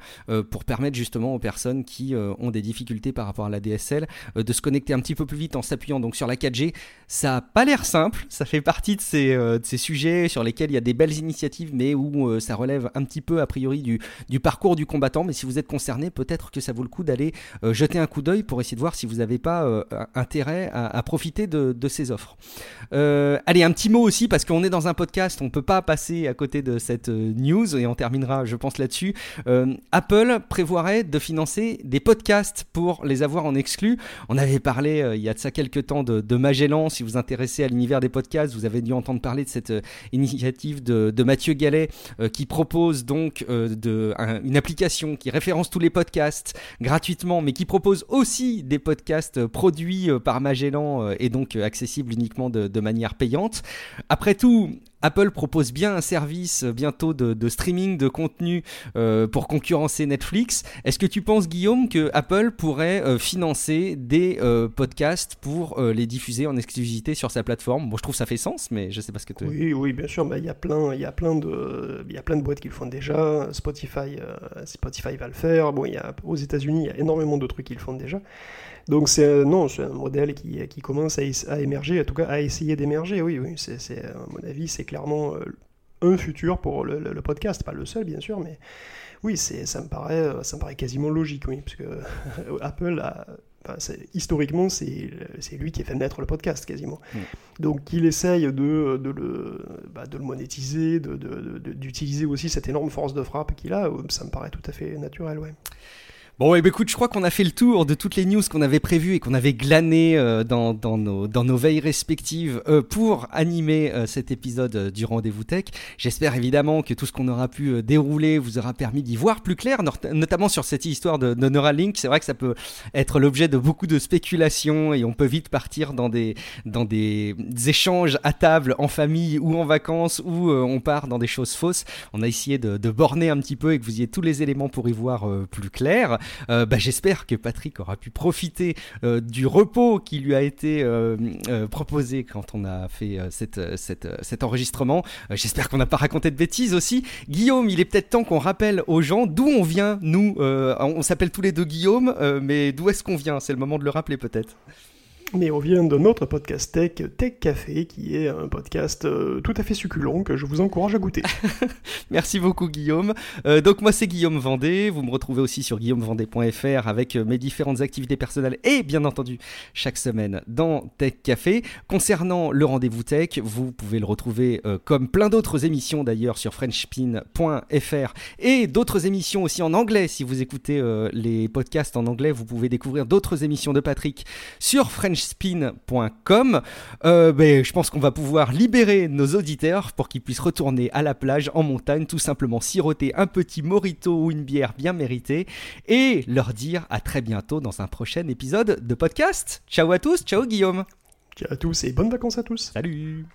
pour permettre justement aux personnes qui ont des difficultés par rapport à la DSL de se connecter un petit peu plus vite en s'appuyant donc sur la 4G. Ça n'a pas l'air simple ça fait partie de ces, euh, de ces, sujets sur lesquels il y a des belles initiatives, mais où euh, ça relève un petit peu a priori du, parcours du combattant. Mais si vous êtes concerné, peut-être que ça vaut le coup d'aller euh, jeter un coup d'œil pour essayer de voir si vous n'avez pas intérêt à, profiter de, ces offres. allez, un petit mot aussi parce qu'on est dans un podcast, on peut pas passer à côté de cette news et on terminera, je pense, là-dessus. Apple prévoirait de financer des podcasts pour les avoir en exclu. On avait parlé il y a de ça quelques temps de, de Magellan. Si vous intéressez à l'univers des podcasts, vous avez dû entendre parler de cette initiative de, Mathieu Gallet qui propose donc de, une application qui référence tous les podcasts gratuitement, mais qui propose aussi des podcasts produits euh, par Magellan euh, et donc euh, accessibles uniquement de manière payante. Après tout, Apple propose bien un service bientôt de, streaming de contenu euh, pour concurrencer Netflix. Est-ce que tu penses, Guillaume, que Apple pourrait euh, financer des euh, podcasts pour les diffuser en exclusivité sur sa plateforme? Bon, je trouve ça fait sens, mais je sais pas ce que tu. Oui, oui, bien sûr. Il y a plein, il y a plein de, il y a plein de boîtes qui le font déjà. Spotify, Spotify va le faire. Bon, il y a aux États-Unis, il y a énormément de trucs qui le font déjà. Donc c'est non, c'est un modèle qui, qui commence à, émerger, en tout cas à essayer d'émerger. Oui, oui, c'est, à mon avis, c'est clairement euh, un futur pour le, podcast, pas le seul bien sûr, mais oui, c'est, ça me paraît, euh, ça me paraît quasiment logique, oui, parce que Apple a, historiquement, c'est, c'est lui qui a fait naître le podcast quasiment. Donc qu'il essaye de, de, le, bah, de le monétiser, de, d'utiliser aussi cette énorme force de frappe qu'il a, ça me paraît tout à fait naturel, ouais. Bon, et bah, écoute, je crois qu'on a fait le tour de toutes les news qu'on avait prévues et qu'on avait glanées euh, dans, nos, veilles respectives euh, pour animer euh, cet épisode du Rendez-vous Tech. J'espère évidemment que tout ce qu'on aura pu dérouler vous aura permis d'y voir plus clair, notamment sur cette histoire de, Neuralink. C'est vrai que ça peut être l'objet de beaucoup de spéculations et on peut vite partir dans des, dans des échanges à table, en famille ou en vacances, où on part dans des choses fausses. On a essayé de, de borner un petit peu et que vous ayez tous les éléments pour y voir plus clair. Euh, bah, j'espère que Patrick aura pu profiter euh, du repos qui lui a été euh, proposé quand on a fait cet enregistrement. j'espère qu'on n'a pas raconté de bêtises aussi. Guillaume, il est peut-être temps qu'on rappelle aux gens d'où on vient, nous. on s'appelle tous les deux Guillaume, mais d'où est-ce qu'on vient? C'est le moment de le rappeler peut-être. Mais on vient de notre podcast tech, Tech Café, qui est un podcast euh, tout à fait succulent que je vous encourage à goûter. (laughs) Merci beaucoup Guillaume. Euh, donc moi c'est Guillaume Vendée, vous me retrouvez aussi sur guillaumevendée.fr avec euh, mes différentes activités personnelles et bien entendu chaque semaine dans Tech Café. Concernant le rendez-vous tech, vous pouvez le retrouver comme plein d'autres émissions d'ailleurs sur frenchpin.fr et d'autres émissions aussi en anglais. Si vous écoutez les podcasts en anglais, vous pouvez découvrir d'autres émissions de Patrick sur French spin.com. Euh, ben, je pense qu'on va pouvoir libérer nos auditeurs pour qu'ils puissent retourner à la plage en montagne, tout simplement siroter un petit morito ou une bière bien méritée et leur dire à très bientôt dans un prochain épisode de podcast. Ciao à tous, ciao Guillaume. Ciao à tous et bonnes vacances à tous. Salut.